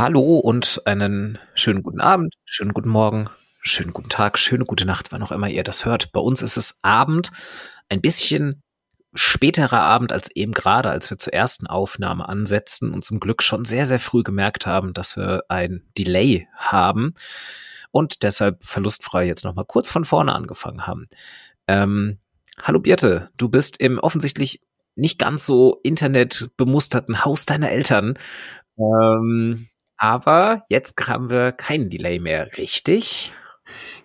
Hallo und einen schönen guten Abend, schönen guten Morgen, schönen guten Tag, schöne gute Nacht, wann auch immer ihr das hört. Bei uns ist es Abend, ein bisschen späterer Abend als eben gerade, als wir zur ersten Aufnahme ansetzten und zum Glück schon sehr, sehr früh gemerkt haben, dass wir ein Delay haben und deshalb verlustfrei jetzt nochmal kurz von vorne angefangen haben. Ähm, hallo Birte, du bist im offensichtlich nicht ganz so internetbemusterten Haus deiner Eltern. Ähm, aber jetzt haben wir keinen Delay mehr, richtig?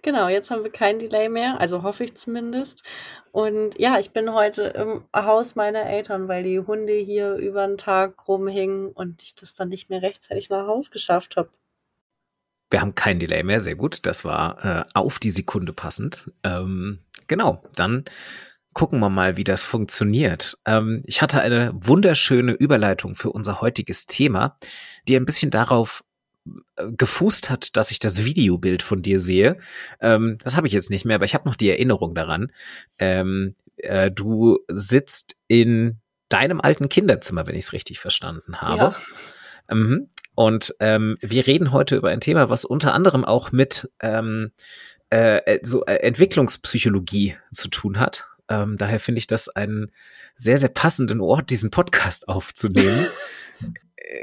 Genau, jetzt haben wir keinen Delay mehr, also hoffe ich zumindest. Und ja, ich bin heute im Haus meiner Eltern, weil die Hunde hier über den Tag rumhingen und ich das dann nicht mehr rechtzeitig nach Haus geschafft habe. Wir haben kein Delay mehr, sehr gut. Das war äh, auf die Sekunde passend. Ähm, genau, dann gucken wir mal, wie das funktioniert. Ähm, ich hatte eine wunderschöne Überleitung für unser heutiges Thema, die ein bisschen darauf äh, gefußt hat, dass ich das Videobild von dir sehe. Ähm, das habe ich jetzt nicht mehr, aber ich habe noch die Erinnerung daran. Ähm, äh, du sitzt in deinem alten Kinderzimmer, wenn ich es richtig verstanden habe. Ja. Mhm. Und ähm, wir reden heute über ein Thema, was unter anderem auch mit ähm, äh, äh so äh, Entwicklungspsychologie zu tun hat. Ähm, daher finde ich das einen sehr, sehr passenden Ort, diesen Podcast aufzunehmen,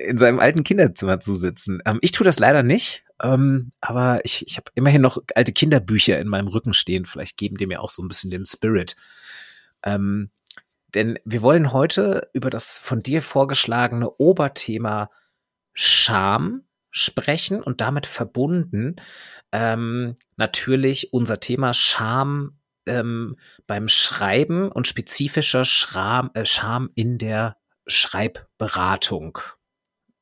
in seinem alten Kinderzimmer zu sitzen. Ähm, ich tue das leider nicht, ähm, aber ich, ich habe immerhin noch alte Kinderbücher in meinem Rücken stehen. Vielleicht geben die mir auch so ein bisschen den Spirit. Ähm, denn wir wollen heute über das von dir vorgeschlagene Oberthema Scham sprechen und damit verbunden ähm, natürlich unser Thema Scham ähm, beim Schreiben und spezifischer Schram, äh, Scham in der Schreibberatung.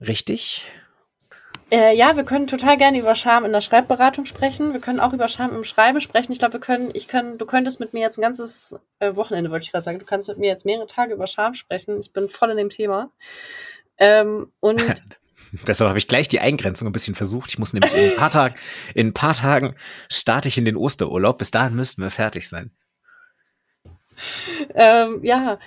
Richtig? Äh, ja, wir können total gerne über Scham in der Schreibberatung sprechen. Wir können auch über Scham im Schreiben sprechen. Ich glaube, wir können, ich kann, du könntest mit mir jetzt ein ganzes äh, Wochenende, wollte ich gerade sagen, du kannst mit mir jetzt mehrere Tage über Scham sprechen. Ich bin voll in dem Thema. Ähm, und Deshalb habe ich gleich die Eingrenzung ein bisschen versucht. Ich muss nämlich in ein paar Tagen, in ein paar Tagen starte ich in den Osterurlaub. Bis dahin müssten wir fertig sein. Ähm, ja.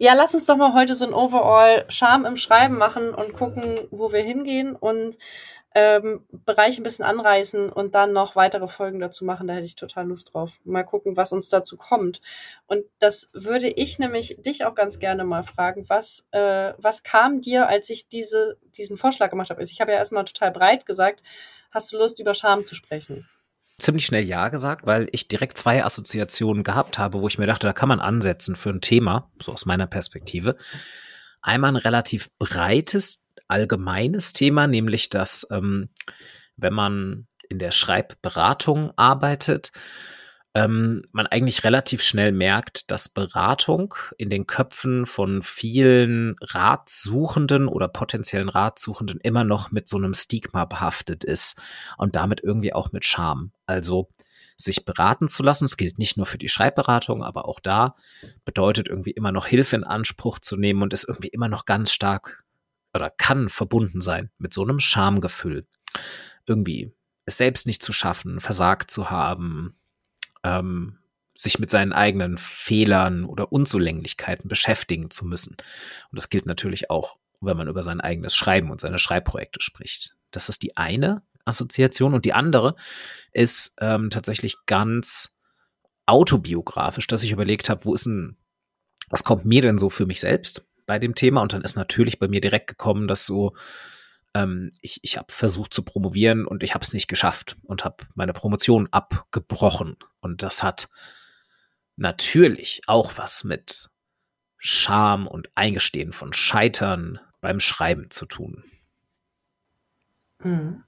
Ja, lass uns doch mal heute so ein Overall Charme im Schreiben machen und gucken, wo wir hingehen und ähm, Bereich ein bisschen anreißen und dann noch weitere Folgen dazu machen. Da hätte ich total Lust drauf. Mal gucken, was uns dazu kommt. Und das würde ich nämlich dich auch ganz gerne mal fragen. Was, äh, was kam dir, als ich diese, diesen Vorschlag gemacht habe? Also ich habe ja erstmal total breit gesagt, hast du Lust, über Scham zu sprechen? Ziemlich schnell Ja gesagt, weil ich direkt zwei Assoziationen gehabt habe, wo ich mir dachte, da kann man ansetzen für ein Thema, so aus meiner Perspektive. Einmal ein relativ breites allgemeines Thema, nämlich dass ähm, wenn man in der Schreibberatung arbeitet, ähm, man eigentlich relativ schnell merkt, dass Beratung in den Köpfen von vielen Ratsuchenden oder potenziellen Ratsuchenden immer noch mit so einem Stigma behaftet ist und damit irgendwie auch mit Scham. Also sich beraten zu lassen. Es gilt nicht nur für die Schreibberatung, aber auch da bedeutet irgendwie immer noch Hilfe in Anspruch zu nehmen und ist irgendwie immer noch ganz stark oder kann verbunden sein mit so einem Schamgefühl. Irgendwie es selbst nicht zu schaffen, versagt zu haben, ähm, sich mit seinen eigenen Fehlern oder Unzulänglichkeiten beschäftigen zu müssen. Und das gilt natürlich auch, wenn man über sein eigenes Schreiben und seine Schreibprojekte spricht. Das ist die eine Assoziation. Und die andere ist ähm, tatsächlich ganz autobiografisch, dass ich überlegt habe, wo ist denn, was kommt mir denn so für mich selbst? bei dem Thema und dann ist natürlich bei mir direkt gekommen, dass so ähm, ich, ich habe versucht zu promovieren und ich habe es nicht geschafft und habe meine Promotion abgebrochen und das hat natürlich auch was mit Scham und Eingestehen von Scheitern beim Schreiben zu tun. Hm.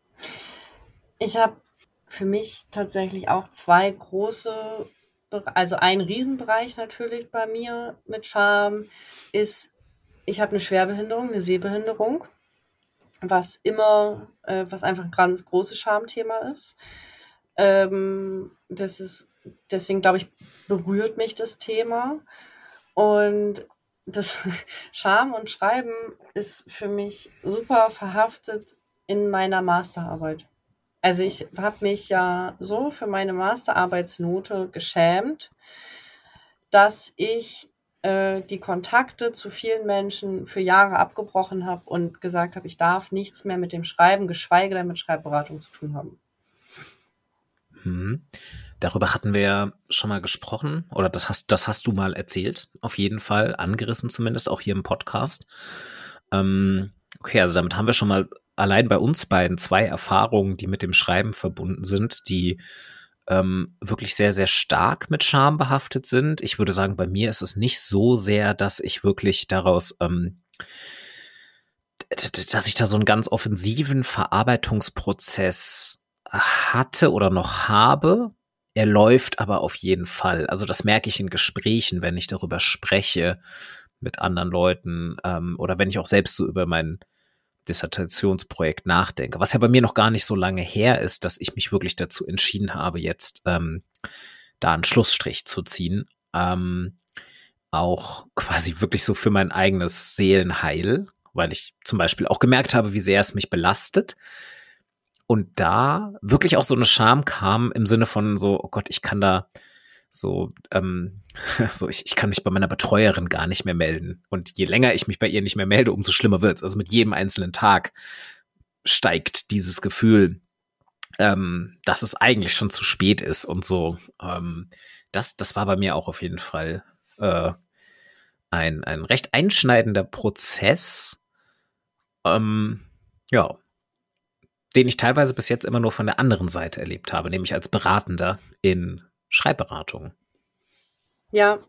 Ich habe für mich tatsächlich auch zwei große, also ein Riesenbereich natürlich bei mir mit Scham ist ich habe eine Schwerbehinderung, eine Sehbehinderung, was immer, äh, was einfach ein ganz großes Schamthema ist. Ähm, das ist, deswegen glaube ich, berührt mich das Thema. Und das Scham und Schreiben ist für mich super verhaftet in meiner Masterarbeit. Also ich habe mich ja so für meine Masterarbeitsnote geschämt, dass ich äh, die Kontakte zu vielen Menschen für Jahre abgebrochen habe und gesagt habe, ich darf nichts mehr mit dem Schreiben, geschweige denn mit Schreibberatung zu tun haben. Hm. Darüber hatten wir ja schon mal gesprochen, oder das hast, das hast du mal erzählt, auf jeden Fall, angerissen zumindest, auch hier im Podcast. Ähm, okay, also damit haben wir schon mal allein bei uns beiden zwei Erfahrungen, die mit dem Schreiben verbunden sind, die ähm, wirklich sehr, sehr stark mit Scham behaftet sind. Ich würde sagen, bei mir ist es nicht so sehr, dass ich wirklich daraus, ähm, dass ich da so einen ganz offensiven Verarbeitungsprozess hatte oder noch habe, er läuft aber auf jeden Fall. Also das merke ich in Gesprächen, wenn ich darüber spreche mit anderen Leuten ähm, oder wenn ich auch selbst so über mein Dissertationsprojekt nachdenke. Was ja bei mir noch gar nicht so lange her ist, dass ich mich wirklich dazu entschieden habe, jetzt ähm, da einen Schlussstrich zu ziehen. Ähm, auch quasi wirklich so für mein eigenes Seelenheil, weil ich zum Beispiel auch gemerkt habe, wie sehr es mich belastet und da wirklich auch so eine Scham kam im Sinne von so, oh Gott, ich kann da so, ähm, so ich, ich kann mich bei meiner Betreuerin gar nicht mehr melden. Und je länger ich mich bei ihr nicht mehr melde, umso schlimmer wird's. Also mit jedem einzelnen Tag steigt dieses Gefühl, ähm, dass es eigentlich schon zu spät ist und so. Ähm, das, das war bei mir auch auf jeden Fall äh, ein, ein recht einschneidender Prozess. Ähm, ja, den ich teilweise bis jetzt immer nur von der anderen Seite erlebt habe, nämlich als Beratender in Schreibberatung. Ja,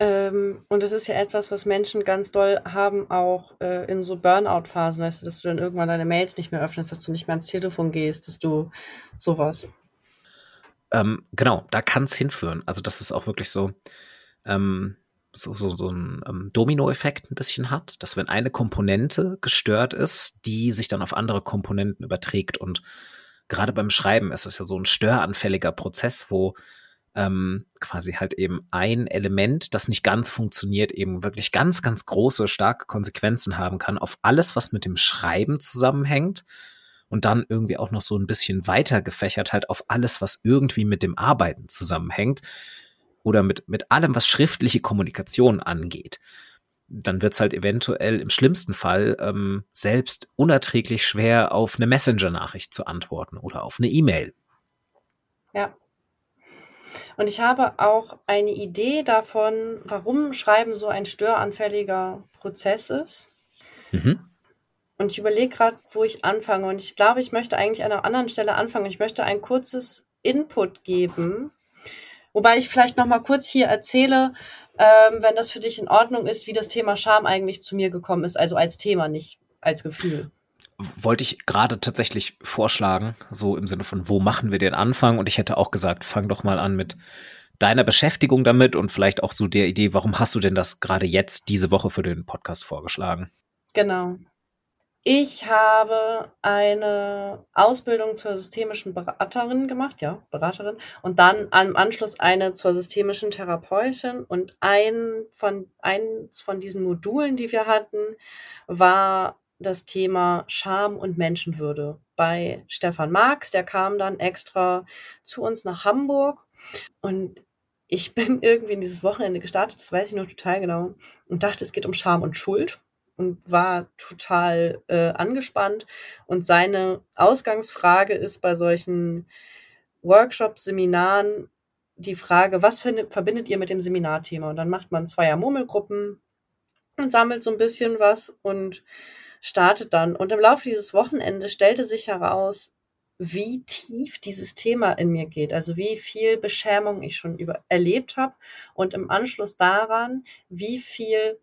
ähm, und das ist ja etwas, was Menschen ganz doll haben, auch äh, in so Burnout-Phasen, weißt du, dass du dann irgendwann deine Mails nicht mehr öffnest, dass du nicht mehr ans Telefon gehst, dass du sowas. Ähm, genau, da kann es hinführen. Also das ist auch wirklich so. Ähm, so, so, so ein ähm, Dominoeffekt ein bisschen hat, dass wenn eine Komponente gestört ist, die sich dann auf andere Komponenten überträgt. Und gerade beim Schreiben ist es ja so ein störanfälliger Prozess, wo ähm, quasi halt eben ein Element, das nicht ganz funktioniert, eben wirklich ganz, ganz große, starke Konsequenzen haben kann auf alles, was mit dem Schreiben zusammenhängt. Und dann irgendwie auch noch so ein bisschen weiter gefächert halt auf alles, was irgendwie mit dem Arbeiten zusammenhängt oder mit, mit allem, was schriftliche Kommunikation angeht, dann wird es halt eventuell im schlimmsten Fall ähm, selbst unerträglich schwer, auf eine Messenger-Nachricht zu antworten oder auf eine E-Mail. Ja. Und ich habe auch eine Idee davon, warum Schreiben so ein störanfälliger Prozess ist. Mhm. Und ich überlege gerade, wo ich anfange. Und ich glaube, ich möchte eigentlich an einer anderen Stelle anfangen. Ich möchte ein kurzes Input geben Wobei ich vielleicht noch mal kurz hier erzähle, ähm, wenn das für dich in Ordnung ist, wie das Thema Scham eigentlich zu mir gekommen ist, also als Thema, nicht als Gefühl. Wollte ich gerade tatsächlich vorschlagen, so im Sinne von, wo machen wir den Anfang? Und ich hätte auch gesagt, fang doch mal an mit deiner Beschäftigung damit und vielleicht auch so der Idee, warum hast du denn das gerade jetzt diese Woche für den Podcast vorgeschlagen? Genau. Ich habe eine Ausbildung zur systemischen Beraterin gemacht, ja, Beraterin, und dann am Anschluss eine zur systemischen Therapeutin. Und ein von, eins von diesen Modulen, die wir hatten, war das Thema Scham und Menschenwürde bei Stefan Marx. Der kam dann extra zu uns nach Hamburg und ich bin irgendwie in dieses Wochenende gestartet, das weiß ich noch total genau, und dachte, es geht um Scham und Schuld und war total äh, angespannt. Und seine Ausgangsfrage ist bei solchen Workshops, Seminaren die Frage, was verbindet ihr mit dem Seminarthema? Und dann macht man zweier Murmelgruppen und sammelt so ein bisschen was und startet dann. Und im Laufe dieses Wochenendes stellte sich heraus, wie tief dieses Thema in mir geht, also wie viel Beschämung ich schon über erlebt habe und im Anschluss daran, wie viel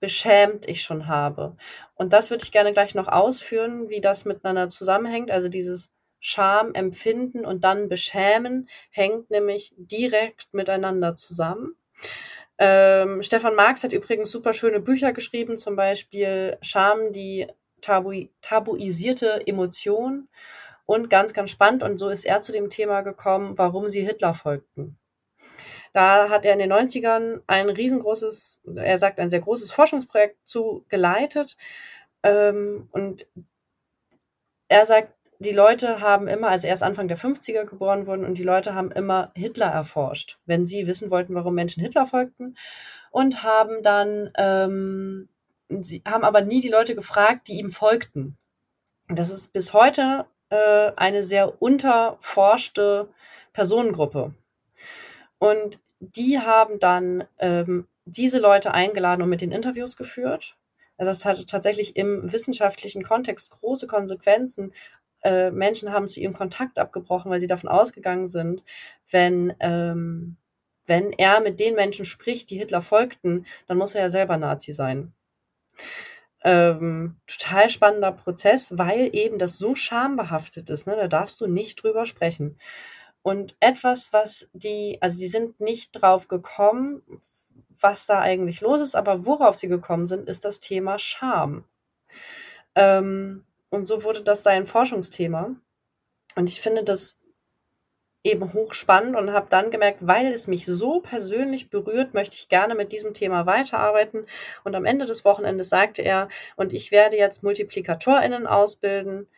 beschämt ich schon habe. Und das würde ich gerne gleich noch ausführen, wie das miteinander zusammenhängt. Also dieses Scham empfinden und dann beschämen hängt nämlich direkt miteinander zusammen. Ähm, Stefan Marx hat übrigens super schöne Bücher geschrieben, zum Beispiel Scham, die tabu tabuisierte Emotion. Und ganz, ganz spannend, und so ist er zu dem Thema gekommen, warum sie Hitler folgten. Da hat er in den 90ern ein riesengroßes, er sagt ein sehr großes Forschungsprojekt zu geleitet. Ähm, und er sagt, die Leute haben immer, also erst Anfang der 50er geboren worden und die Leute haben immer Hitler erforscht, wenn sie wissen wollten, warum Menschen Hitler folgten und haben dann, ähm, sie haben aber nie die Leute gefragt, die ihm folgten. Das ist bis heute äh, eine sehr unterforschte Personengruppe. Und die haben dann ähm, diese Leute eingeladen und mit den Interviews geführt. Also es hatte tatsächlich im wissenschaftlichen Kontext große Konsequenzen, äh, Menschen haben zu ihm Kontakt abgebrochen, weil sie davon ausgegangen sind, wenn, ähm, wenn er mit den Menschen spricht, die Hitler folgten, dann muss er ja selber Nazi sein. Ähm, total spannender Prozess, weil eben das so schambehaftet ist. Ne? Da darfst du nicht drüber sprechen. Und etwas, was die, also die sind nicht drauf gekommen, was da eigentlich los ist, aber worauf sie gekommen sind, ist das Thema Scham. Ähm, und so wurde das sein Forschungsthema. Und ich finde das eben hochspannend und habe dann gemerkt, weil es mich so persönlich berührt, möchte ich gerne mit diesem Thema weiterarbeiten. Und am Ende des Wochenendes sagte er, und ich werde jetzt MultiplikatorInnen ausbilden,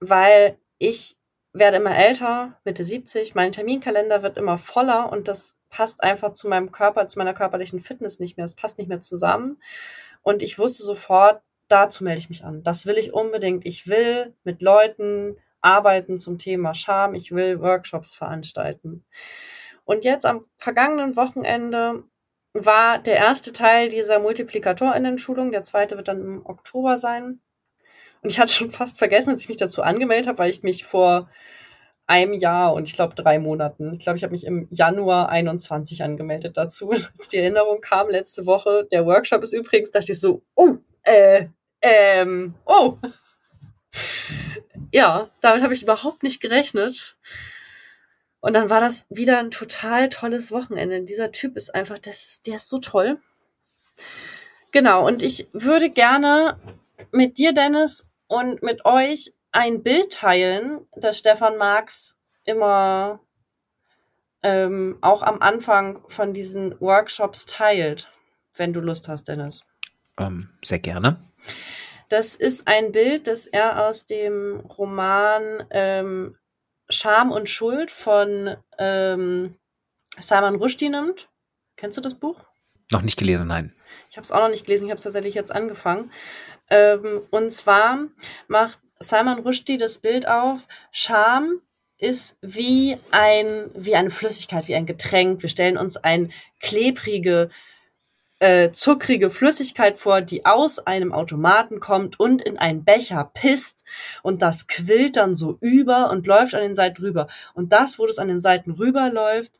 weil ich werde immer älter, Mitte 70, mein Terminkalender wird immer voller und das passt einfach zu meinem Körper, zu meiner körperlichen Fitness nicht mehr. Es passt nicht mehr zusammen. Und ich wusste sofort, dazu melde ich mich an. Das will ich unbedingt. Ich will mit Leuten arbeiten zum Thema Scham. Ich will Workshops veranstalten. Und jetzt am vergangenen Wochenende war der erste Teil dieser Multiplikatorinnen-Schulung. Der zweite wird dann im Oktober sein. Und ich hatte schon fast vergessen, dass ich mich dazu angemeldet habe, weil ich mich vor einem Jahr und ich glaube drei Monaten. Ich glaube, ich habe mich im Januar 21 angemeldet dazu. Als die Erinnerung kam letzte Woche, der Workshop ist übrigens, dachte ich so, oh, äh, ähm, oh. Ja, damit habe ich überhaupt nicht gerechnet. Und dann war das wieder ein total tolles Wochenende. Dieser Typ ist einfach, das, der ist so toll. Genau, und ich würde gerne mit dir, Dennis, und mit euch ein Bild teilen, das Stefan Marx immer ähm, auch am Anfang von diesen Workshops teilt, wenn du Lust hast, Dennis. Ähm, sehr gerne. Das ist ein Bild, das er aus dem Roman ähm, Scham und Schuld von ähm, Salman Rushdie nimmt. Kennst du das Buch? Noch nicht gelesen, nein. Ich habe es auch noch nicht gelesen, ich habe es tatsächlich jetzt angefangen. Ähm, und zwar macht Salman Rushdie das Bild auf, Scham ist wie ein, wie eine Flüssigkeit, wie ein Getränk. Wir stellen uns ein klebrige, äh, zuckrige Flüssigkeit vor, die aus einem Automaten kommt und in einen Becher pisst und das quillt dann so über und läuft an den Seiten rüber. Und das, wo das an den Seiten rüberläuft,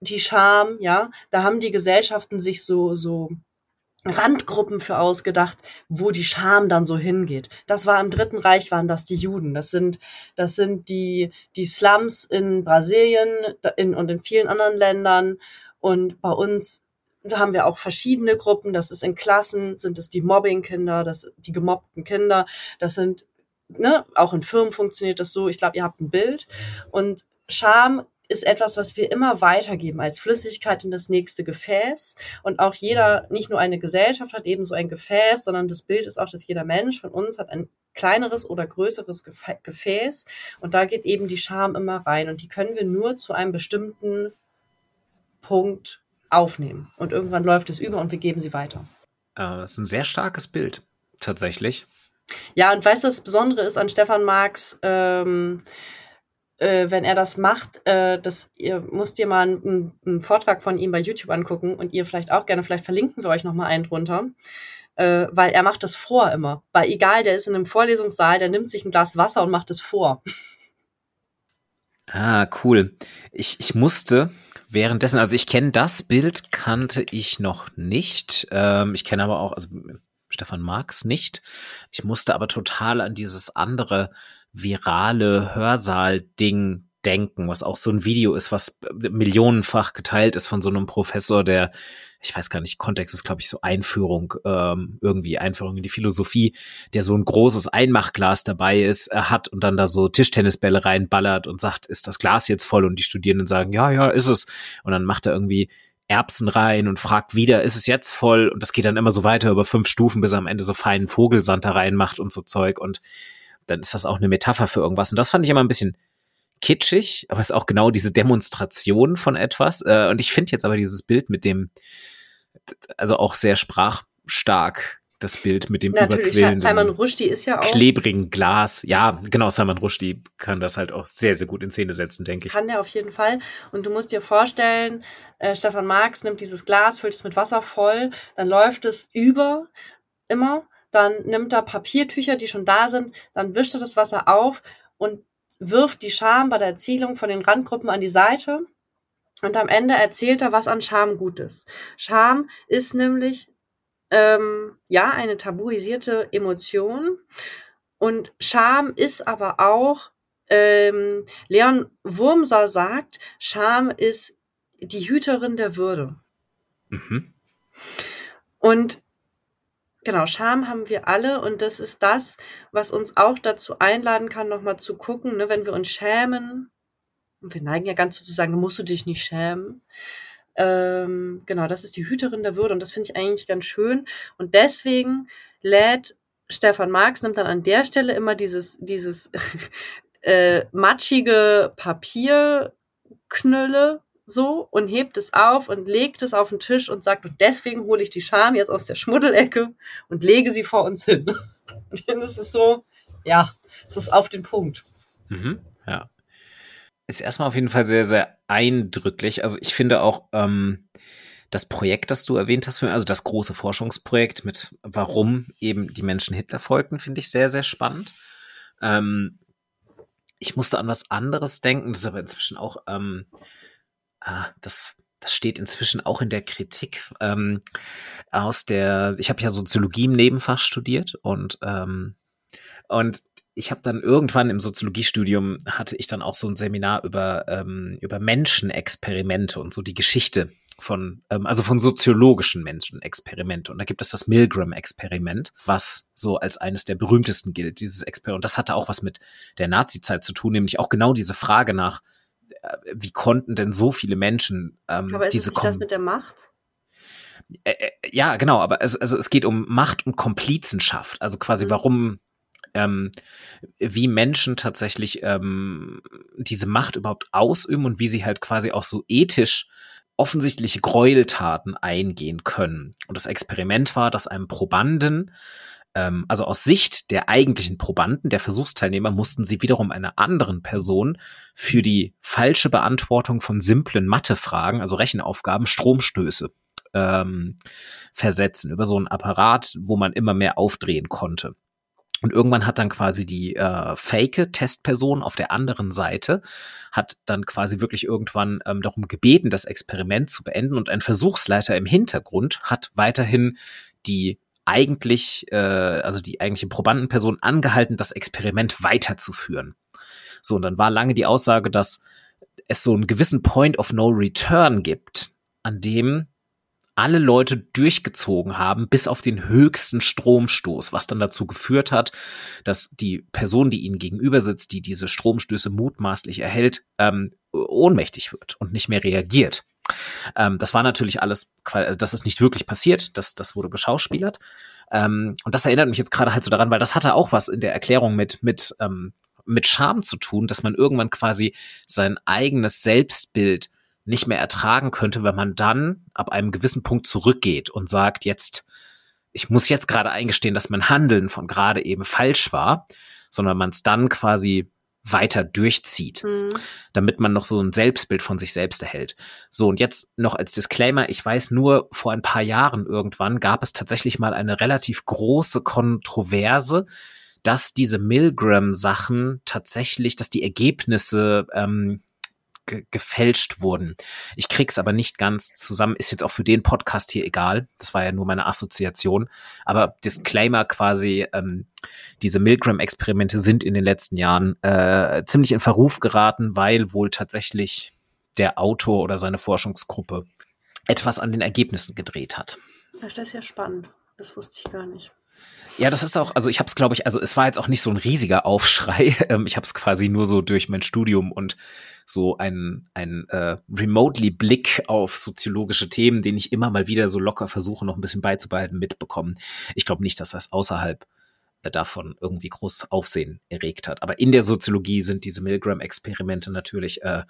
die Scham, ja, da haben die Gesellschaften sich so, so Randgruppen für ausgedacht, wo die Scham dann so hingeht. Das war im Dritten Reich waren das die Juden. Das sind das sind die die Slums in Brasilien in, und in vielen anderen Ländern und bei uns haben wir auch verschiedene Gruppen. Das ist in Klassen sind es die Mobbingkinder, das die gemobbten Kinder. Das sind ne auch in Firmen funktioniert das so. Ich glaube, ihr habt ein Bild und Scham ist etwas, was wir immer weitergeben als Flüssigkeit in das nächste Gefäß. Und auch jeder, nicht nur eine Gesellschaft hat eben so ein Gefäß, sondern das Bild ist auch, dass jeder Mensch von uns hat ein kleineres oder größeres Gefäß. Und da geht eben die Scham immer rein. Und die können wir nur zu einem bestimmten Punkt aufnehmen. Und irgendwann läuft es über und wir geben sie weiter. Äh, ist ein sehr starkes Bild, tatsächlich. Ja, und weißt du, was das Besondere ist an Stefan Marx? Ähm, äh, wenn er das macht, äh, das, ihr müsst ihr mal einen, einen, Vortrag von ihm bei YouTube angucken und ihr vielleicht auch gerne, vielleicht verlinken wir euch noch mal einen drunter, äh, weil er macht das vor immer. Weil egal, der ist in einem Vorlesungssaal, der nimmt sich ein Glas Wasser und macht es vor. Ah, cool. Ich, ich musste währenddessen, also ich kenne das Bild, kannte ich noch nicht. Ähm, ich kenne aber auch, also Stefan Marx nicht. Ich musste aber total an dieses andere virale Hörsaal-Ding denken, was auch so ein Video ist, was millionenfach geteilt ist von so einem Professor, der, ich weiß gar nicht, Kontext ist, glaube ich, so Einführung, ähm, irgendwie Einführung in die Philosophie, der so ein großes Einmachglas dabei ist, er hat und dann da so Tischtennisbälle reinballert und sagt, ist das Glas jetzt voll? Und die Studierenden sagen, ja, ja, ist es. Und dann macht er irgendwie Erbsen rein und fragt wieder, ist es jetzt voll? Und das geht dann immer so weiter über fünf Stufen, bis er am Ende so feinen Vogelsand da reinmacht und so Zeug. Und dann ist das auch eine Metapher für irgendwas. Und das fand ich immer ein bisschen kitschig, aber es ist auch genau diese Demonstration von etwas. Äh, und ich finde jetzt aber dieses Bild mit dem, also auch sehr sprachstark, das Bild mit dem Natürlich, überquellenden, Salman Rushdie ist ja auch, klebrigen Glas. Ja, genau, Salman Rushdie kann das halt auch sehr, sehr gut in Szene setzen, denke ich. kann der auf jeden Fall. Und du musst dir vorstellen, äh, Stefan Marx nimmt dieses Glas, füllt es mit Wasser voll, dann läuft es über immer, dann nimmt er Papiertücher, die schon da sind, dann wischt er das Wasser auf und wirft die Scham bei der Erzielung von den Randgruppen an die Seite. Und am Ende erzählt er, was an Scham gut ist. Scham ist nämlich ähm, ja eine tabuisierte Emotion. Und Scham ist aber auch, ähm, Leon Wurmser sagt, Scham ist die Hüterin der Würde. Mhm. Und genau, Scham haben wir alle und das ist das, was uns auch dazu einladen kann, nochmal zu gucken, ne, wenn wir uns schämen. Und wir neigen ja ganz zu sagen, musst du dich nicht schämen. Ähm, genau, das ist die Hüterin der Würde und das finde ich eigentlich ganz schön. Und deswegen lädt Stefan Marx, nimmt dann an der Stelle immer dieses, dieses äh, matschige Papierknülle so und hebt es auf und legt es auf den Tisch und sagt, und deswegen hole ich die Scham jetzt aus der Schmuddelecke und lege sie vor uns hin. Und ich finde, es ist so, ja, es ist auf den Punkt. Mhm. Ja. Ist erstmal auf jeden Fall sehr, sehr eindrücklich. Also ich finde auch ähm, das Projekt, das du erwähnt hast, also das große Forschungsprojekt mit warum eben die Menschen Hitler folgten, finde ich sehr, sehr spannend. Ähm, ich musste an was anderes denken, das ist aber inzwischen auch, ähm, ah, das, das steht inzwischen auch in der Kritik ähm, aus der, ich habe ja Soziologie im Nebenfach studiert und ähm, und ich habe dann irgendwann im Soziologiestudium hatte ich dann auch so ein Seminar über ähm, über Menschenexperimente und so die Geschichte von ähm, also von soziologischen Menschenexperimente und da gibt es das Milgram-Experiment, was so als eines der berühmtesten gilt. Dieses Experiment, und das hatte auch was mit der Nazi-Zeit zu tun, nämlich auch genau diese Frage nach wie konnten denn so viele Menschen ähm, Aber ist diese es nicht das mit der Macht? äh, ja, genau, aber es, also es geht um Macht und Komplizenschaft. Also quasi, Mhm. warum, ähm, wie Menschen tatsächlich ähm, diese Macht überhaupt ausüben und wie sie halt quasi auch so ethisch offensichtliche Gräueltaten eingehen können. Und das Experiment war, dass einem Probanden, also aus Sicht der eigentlichen Probanden, der Versuchsteilnehmer, mussten sie wiederum einer anderen Person für die falsche Beantwortung von simplen Mathefragen, also Rechenaufgaben, Stromstöße ähm, versetzen über so einen Apparat, wo man immer mehr aufdrehen konnte. Und irgendwann hat dann quasi die äh, fake Testperson auf der anderen Seite hat dann quasi wirklich irgendwann ähm, darum gebeten, das Experiment zu beenden und ein Versuchsleiter im Hintergrund hat weiterhin die eigentlich, äh, also die eigentliche Probandenperson angehalten, das Experiment weiterzuführen. So, und dann war lange die Aussage, dass es so einen gewissen Point of No Return gibt, an dem alle Leute durchgezogen haben, bis auf den höchsten Stromstoß, was dann dazu geführt hat, dass die Person, die ihnen gegenüber sitzt, die diese Stromstöße mutmaßlich erhält, ähm, ohnmächtig wird und nicht mehr reagiert. Ähm, das war natürlich alles, also das ist nicht wirklich passiert, das, das wurde geschauspielert. Ähm, und das erinnert mich jetzt gerade halt so daran, weil das hatte auch was in der Erklärung mit, mit, ähm, mit Scham zu tun, dass man irgendwann quasi sein eigenes Selbstbild nicht mehr ertragen könnte, wenn man dann ab einem gewissen Punkt zurückgeht und sagt, jetzt, ich muss jetzt gerade eingestehen, dass mein Handeln von gerade eben falsch war, sondern man es dann quasi weiter durchzieht, Mhm. damit man noch so ein Selbstbild von sich selbst erhält. So, und jetzt noch als Disclaimer, ich weiß nur, vor ein paar Jahren irgendwann gab es tatsächlich mal eine relativ große Kontroverse, dass diese Milgram-Sachen tatsächlich, dass die Ergebnisse ähm, ge gefälscht wurden. Ich krieg's aber nicht ganz zusammen. Ist jetzt auch für den Podcast hier egal. Das war ja nur meine Assoziation. Aber Disclaimer quasi, ähm, diese Milgram-Experimente sind in den letzten Jahren äh, ziemlich in Verruf geraten, weil wohl tatsächlich der Autor oder seine Forschungsgruppe etwas an den Ergebnissen gedreht hat. Das ist ja spannend. Das wusste ich gar nicht. Ja, das ist auch, also ich habe es, glaube ich, also es war jetzt auch nicht so ein riesiger Aufschrei. Ähm, ich habe es quasi nur so durch mein Studium und so ein, ein äh, remotely Blick auf soziologische Themen, den ich immer mal wieder so locker versuche, noch ein bisschen beizubehalten, mitbekommen. Ich glaube nicht, dass das außerhalb äh, davon irgendwie groß Aufsehen erregt hat. Aber in der Soziologie sind diese Milgram-Experimente natürlich äh,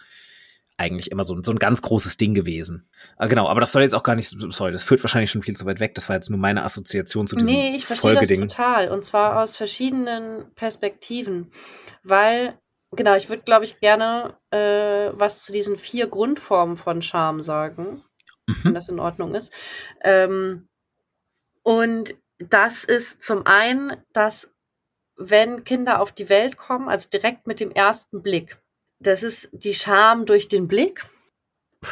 eigentlich immer so, so ein ganz großes Ding gewesen. Ah, genau, aber das soll jetzt auch gar nicht, sorry, das führt wahrscheinlich schon viel zu weit weg. Das war jetzt nur meine Assoziation zu diesem Nee, ich verstehe das total. Und zwar aus verschiedenen Perspektiven. Weil, genau, ich würde, glaube ich, gerne äh, was zu diesen vier Grundformen von Charme sagen, mhm. wenn das in Ordnung ist. Ähm, und das ist zum einen, dass wenn Kinder auf die Welt kommen, also direkt mit dem ersten Blick, das ist die Scham durch den Blick,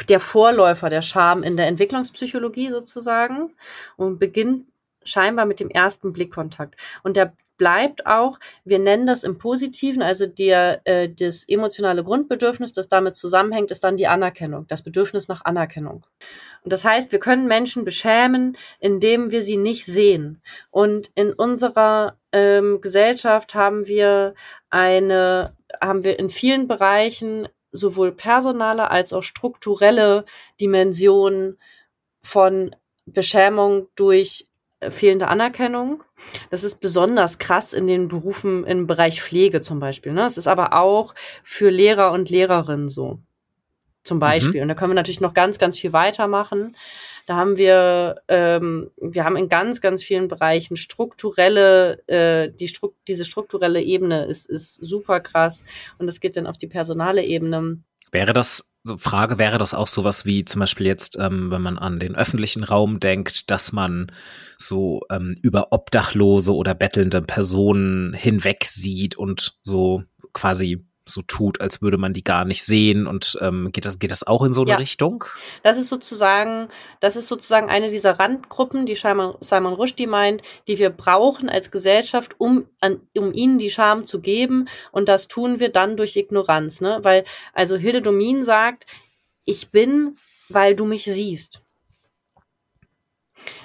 der Vorläufer der Scham in der Entwicklungspsychologie sozusagen und beginnt scheinbar mit dem ersten Blickkontakt. Und der bleibt auch, wir nennen das im Positiven, also der, äh, das emotionale Grundbedürfnis, das damit zusammenhängt, ist dann die Anerkennung, das Bedürfnis nach Anerkennung. Und das heißt, wir können Menschen beschämen, indem wir sie nicht sehen. Und in unserer ähm, Gesellschaft haben wir eine, haben wir in vielen Bereichen sowohl personale als auch strukturelle Dimensionen von Beschämung durch fehlende Anerkennung. Das ist besonders krass in den Berufen im Bereich Pflege zum Beispiel. Ne? Es ist aber auch für Lehrer und Lehrerinnen so. Zum Beispiel. Mhm. Und da können wir natürlich noch ganz, ganz viel weitermachen. Da haben wir, ähm, wir haben in ganz, ganz vielen Bereichen strukturelle, äh, die Stru diese strukturelle Ebene ist, ist super krass. Und es geht dann auf die personale Ebene. Wäre das so Frage, wäre das auch sowas wie zum Beispiel jetzt, ähm, wenn man an den öffentlichen Raum denkt, dass man so ähm, über Obdachlose oder bettelnde Personen hinweg sieht und so quasi so tut, als würde man die gar nicht sehen und ähm, geht das geht das auch in so eine ja. Richtung? Das ist sozusagen das ist sozusagen eine dieser Randgruppen, die Simon, Simon Rushdie meint, die wir brauchen als Gesellschaft, um an, um ihnen die Scham zu geben und das tun wir dann durch Ignoranz, ne? Weil also Hilde Domin sagt, ich bin, weil du mich siehst.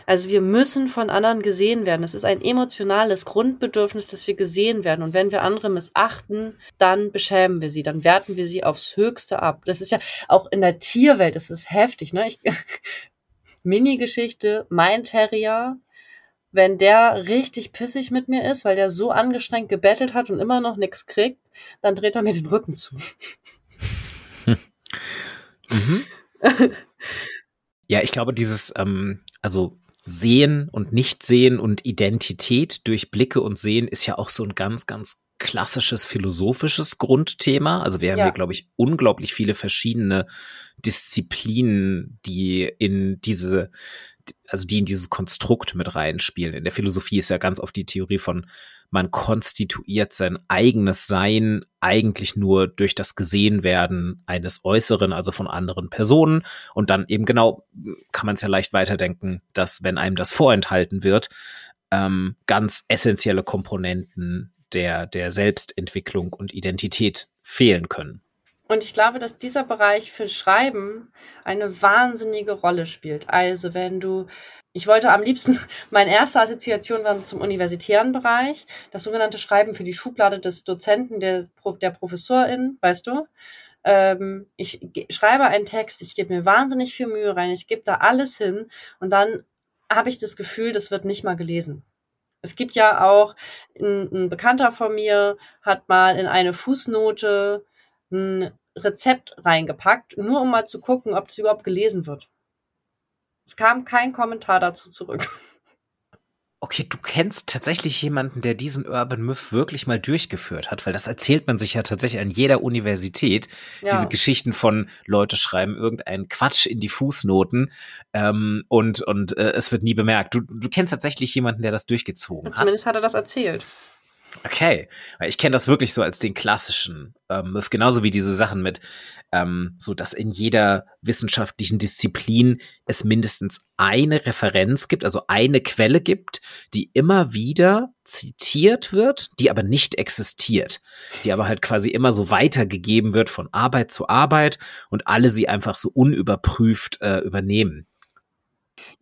Also wir müssen von anderen gesehen werden. Es ist ein emotionales Grundbedürfnis, dass wir gesehen werden. Und wenn wir andere missachten, dann beschämen wir sie, dann werten wir sie aufs Höchste ab. Das ist ja auch in der Tierwelt, das ist heftig. Ne? Mini-Geschichte, mein Terrier, wenn der richtig pissig mit mir ist, weil der so angestrengt gebettelt hat und immer noch nichts kriegt, dann dreht er mir den Rücken zu. mhm. ja, ich glaube, dieses, ähm, also Sehen und Nichtsehen und Identität durch Blicke und Sehen ist ja auch so ein ganz, ganz klassisches philosophisches Grundthema. Also wir haben ja. hier, glaube ich, unglaublich viele verschiedene Disziplinen, die in diese, also die in dieses Konstrukt mit reinspielen. In der Philosophie ist ja ganz oft die Theorie von man konstituiert sein eigenes Sein eigentlich nur durch das Gesehenwerden eines Äußeren, also von anderen Personen. Und dann eben genau kann man es ja leicht weiterdenken, dass wenn einem das vorenthalten wird, ähm, ganz essentielle Komponenten der, der Selbstentwicklung und Identität fehlen können. Und ich glaube, dass dieser Bereich für Schreiben eine wahnsinnige Rolle spielt. Also wenn du, ich wollte am liebsten, meine erste Assoziation war zum universitären Bereich, das sogenannte Schreiben für die Schublade des Dozenten, der, der Professorin, weißt du? Ähm, ich schreibe einen Text, ich gebe mir wahnsinnig viel Mühe rein, ich gebe da alles hin und dann habe ich das Gefühl, das wird nicht mal gelesen. Es gibt ja auch, ein, ein Bekannter von mir hat mal in eine Fußnote ein Rezept reingepackt, nur um mal zu gucken, ob das überhaupt gelesen wird. Es kam kein Kommentar dazu zurück. Okay, du kennst tatsächlich jemanden, der diesen Urban Myth wirklich mal durchgeführt hat, weil das erzählt man sich ja tatsächlich an jeder Universität. Ja. Diese Geschichten von Leute schreiben irgendeinen Quatsch in die Fußnoten ähm, und, und äh, es wird nie bemerkt. Du, du kennst tatsächlich jemanden, der das durchgezogen hat. Zumindest hat er das erzählt. Okay, ich kenne das wirklich so als den klassischen ähm, genauso wie diese Sachen mit, ähm, so dass in jeder wissenschaftlichen Disziplin es mindestens eine Referenz gibt, also eine Quelle gibt, die immer wieder zitiert wird, die aber nicht existiert, die aber halt quasi immer so weitergegeben wird von Arbeit zu Arbeit und alle sie einfach so unüberprüft äh, übernehmen.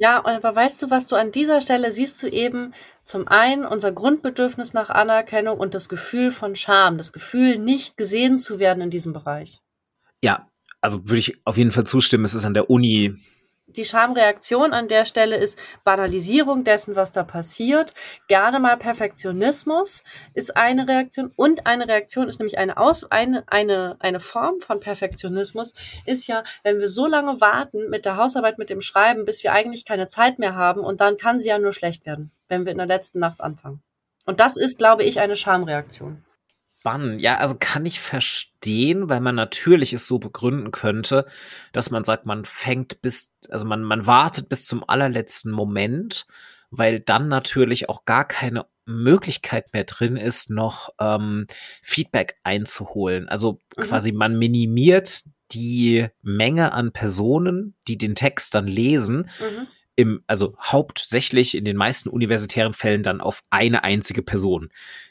Ja, aber weißt du, was du an dieser Stelle siehst du eben zum einen unser Grundbedürfnis nach Anerkennung und das Gefühl von Scham, das Gefühl, nicht gesehen zu werden in diesem Bereich. Ja, also würde ich auf jeden Fall zustimmen. Es ist an der Uni die Schamreaktion an der Stelle ist Banalisierung dessen, was da passiert. Gerne mal Perfektionismus ist eine Reaktion und eine Reaktion ist nämlich eine Aus eine eine eine Form von Perfektionismus ist ja, wenn wir so lange warten mit der Hausarbeit, mit dem Schreiben, bis wir eigentlich keine Zeit mehr haben und dann kann sie ja nur schlecht werden, wenn wir in der letzten Nacht anfangen. Und das ist, glaube ich, eine Schamreaktion spannend. Ja, also kann ich verstehen, weil man natürlich es so begründen könnte, dass man sagt, man fängt bis, also man, man wartet bis zum allerletzten Moment, weil dann natürlich auch gar keine Möglichkeit mehr drin ist, noch ähm, Feedback einzuholen. Also mhm. quasi man minimiert die Menge an Personen, die den Text dann lesen, mhm. Im, also hauptsächlich in den meisten universitären Fällen dann auf eine einzige Person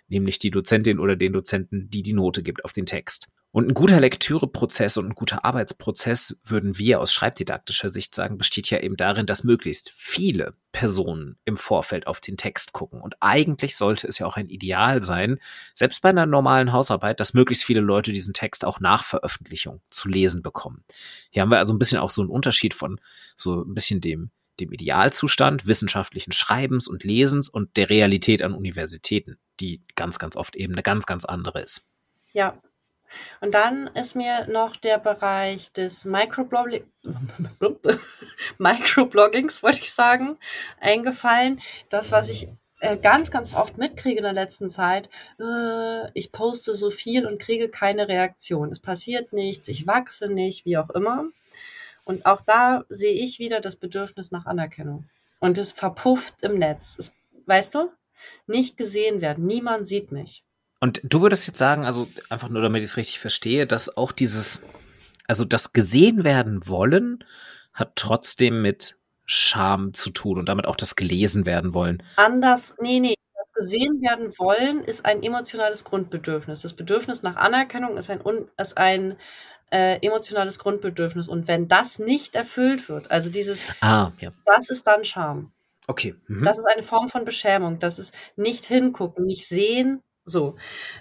nämlich die Dozentin oder den Dozenten, die die Note gibt auf den Text. Und ein guter Lektüreprozess und ein guter Arbeitsprozess, würden wir aus schreibdidaktischer Sicht sagen, besteht ja eben darin, dass möglichst viele Personen im Vorfeld auf den Text gucken. Und eigentlich sollte es ja auch ein Ideal sein, selbst bei einer normalen Hausarbeit, dass möglichst viele Leute diesen Text auch nach Veröffentlichung zu lesen bekommen. Hier haben wir also ein bisschen auch so einen Unterschied von so ein bisschen dem dem Idealzustand wissenschaftlichen Schreibens und Lesens und der Realität an Universitäten, die ganz, ganz oft eben eine ganz, ganz andere ist. Ja. Und dann ist mir noch der Bereich des Microblogging, Microbloggings, wollte ich sagen, eingefallen. Das, was ich äh, ganz, ganz oft mitkriege in der letzten Zeit, äh, ich poste so viel und kriege keine Reaktion. Es passiert nichts, ich wachse nicht, wie auch immer. Und auch da sehe ich wieder das Bedürfnis nach Anerkennung. Und es verpufft im Netz. Es, weißt du? Nicht gesehen werden. Niemand sieht mich. Und du würdest jetzt sagen, also einfach nur damit ich es richtig verstehe, dass auch dieses, also das gesehen werden wollen, hat trotzdem mit Scham zu tun und damit auch das gelesen werden wollen. Anders, nee, nee. Das gesehen werden wollen ist ein emotionales Grundbedürfnis. Das Bedürfnis nach Anerkennung ist ein, ist ein äh, emotionales Grundbedürfnis. Und wenn das nicht erfüllt wird, also dieses, ah, ja. das ist dann Scham. Okay. Mhm. Das ist eine Form von Beschämung. Das ist nicht hingucken, nicht sehen. So.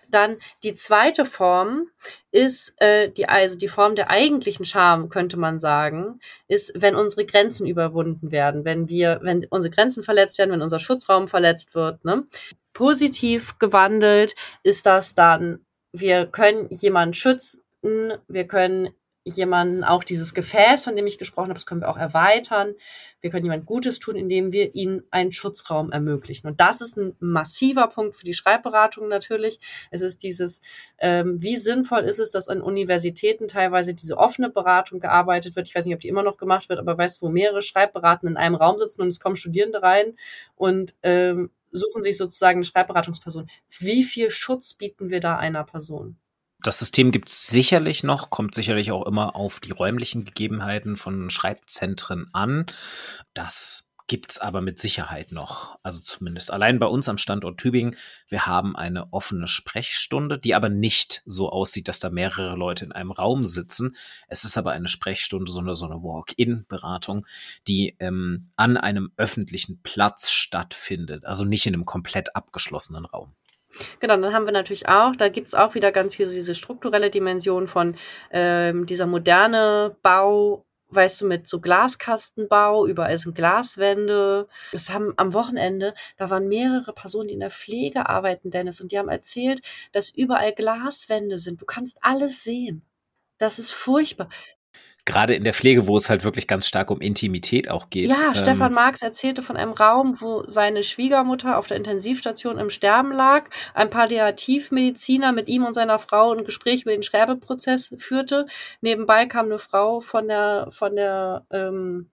Dann die zweite Form ist äh, die also die Form der eigentlichen Scham könnte man sagen, ist wenn unsere Grenzen überwunden werden, wenn wir wenn unsere Grenzen verletzt werden, wenn unser Schutzraum verletzt wird, ne? Positiv gewandelt ist das dann wir können jemanden schützen wir können jemanden auch dieses Gefäß, von dem ich gesprochen habe, das können wir auch erweitern. Wir können jemand Gutes tun, indem wir ihnen einen Schutzraum ermöglichen. Und das ist ein massiver Punkt für die Schreibberatung natürlich. Es ist dieses, ähm, wie sinnvoll ist es, dass an Universitäten teilweise diese offene Beratung gearbeitet wird. Ich weiß nicht, ob die immer noch gemacht wird, aber weißt du, wo mehrere Schreibberatende in einem Raum sitzen und es kommen Studierende rein und ähm, suchen sich sozusagen eine Schreibberatungsperson. Wie viel Schutz bieten wir da einer Person? Das System gibt es sicherlich noch, kommt sicherlich auch immer auf die räumlichen Gegebenheiten von Schreibzentren an. Das gibt's aber mit Sicherheit noch. Also zumindest allein bei uns am Standort Tübingen. Wir haben eine offene Sprechstunde, die aber nicht so aussieht, dass da mehrere Leute in einem Raum sitzen. Es ist aber eine Sprechstunde, so eine, so eine Walk-in-Beratung, die ähm, an einem öffentlichen Platz stattfindet. Also nicht in einem komplett abgeschlossenen Raum. Genau, dann haben wir natürlich auch, da gibt's auch wieder ganz viel so diese strukturelle Dimension von ähm, dieser moderne Bau, weißt du, mit so Glaskastenbau, überall sind Glaswände. Es haben am Wochenende, da waren mehrere Personen, die in der Pflege arbeiten, Dennis, und die haben erzählt, dass überall Glaswände sind. Du kannst alles sehen. Das ist furchtbar gerade in der Pflege, wo es halt wirklich ganz stark um Intimität auch geht. Ja, ähm, Stefan Marx erzählte von einem Raum, wo seine Schwiegermutter auf der Intensivstation im Sterben lag, ein Palliativmediziner mit ihm und seiner Frau ein Gespräch über den Sterbeprozess führte. Nebenbei kam eine Frau von der von der ähm,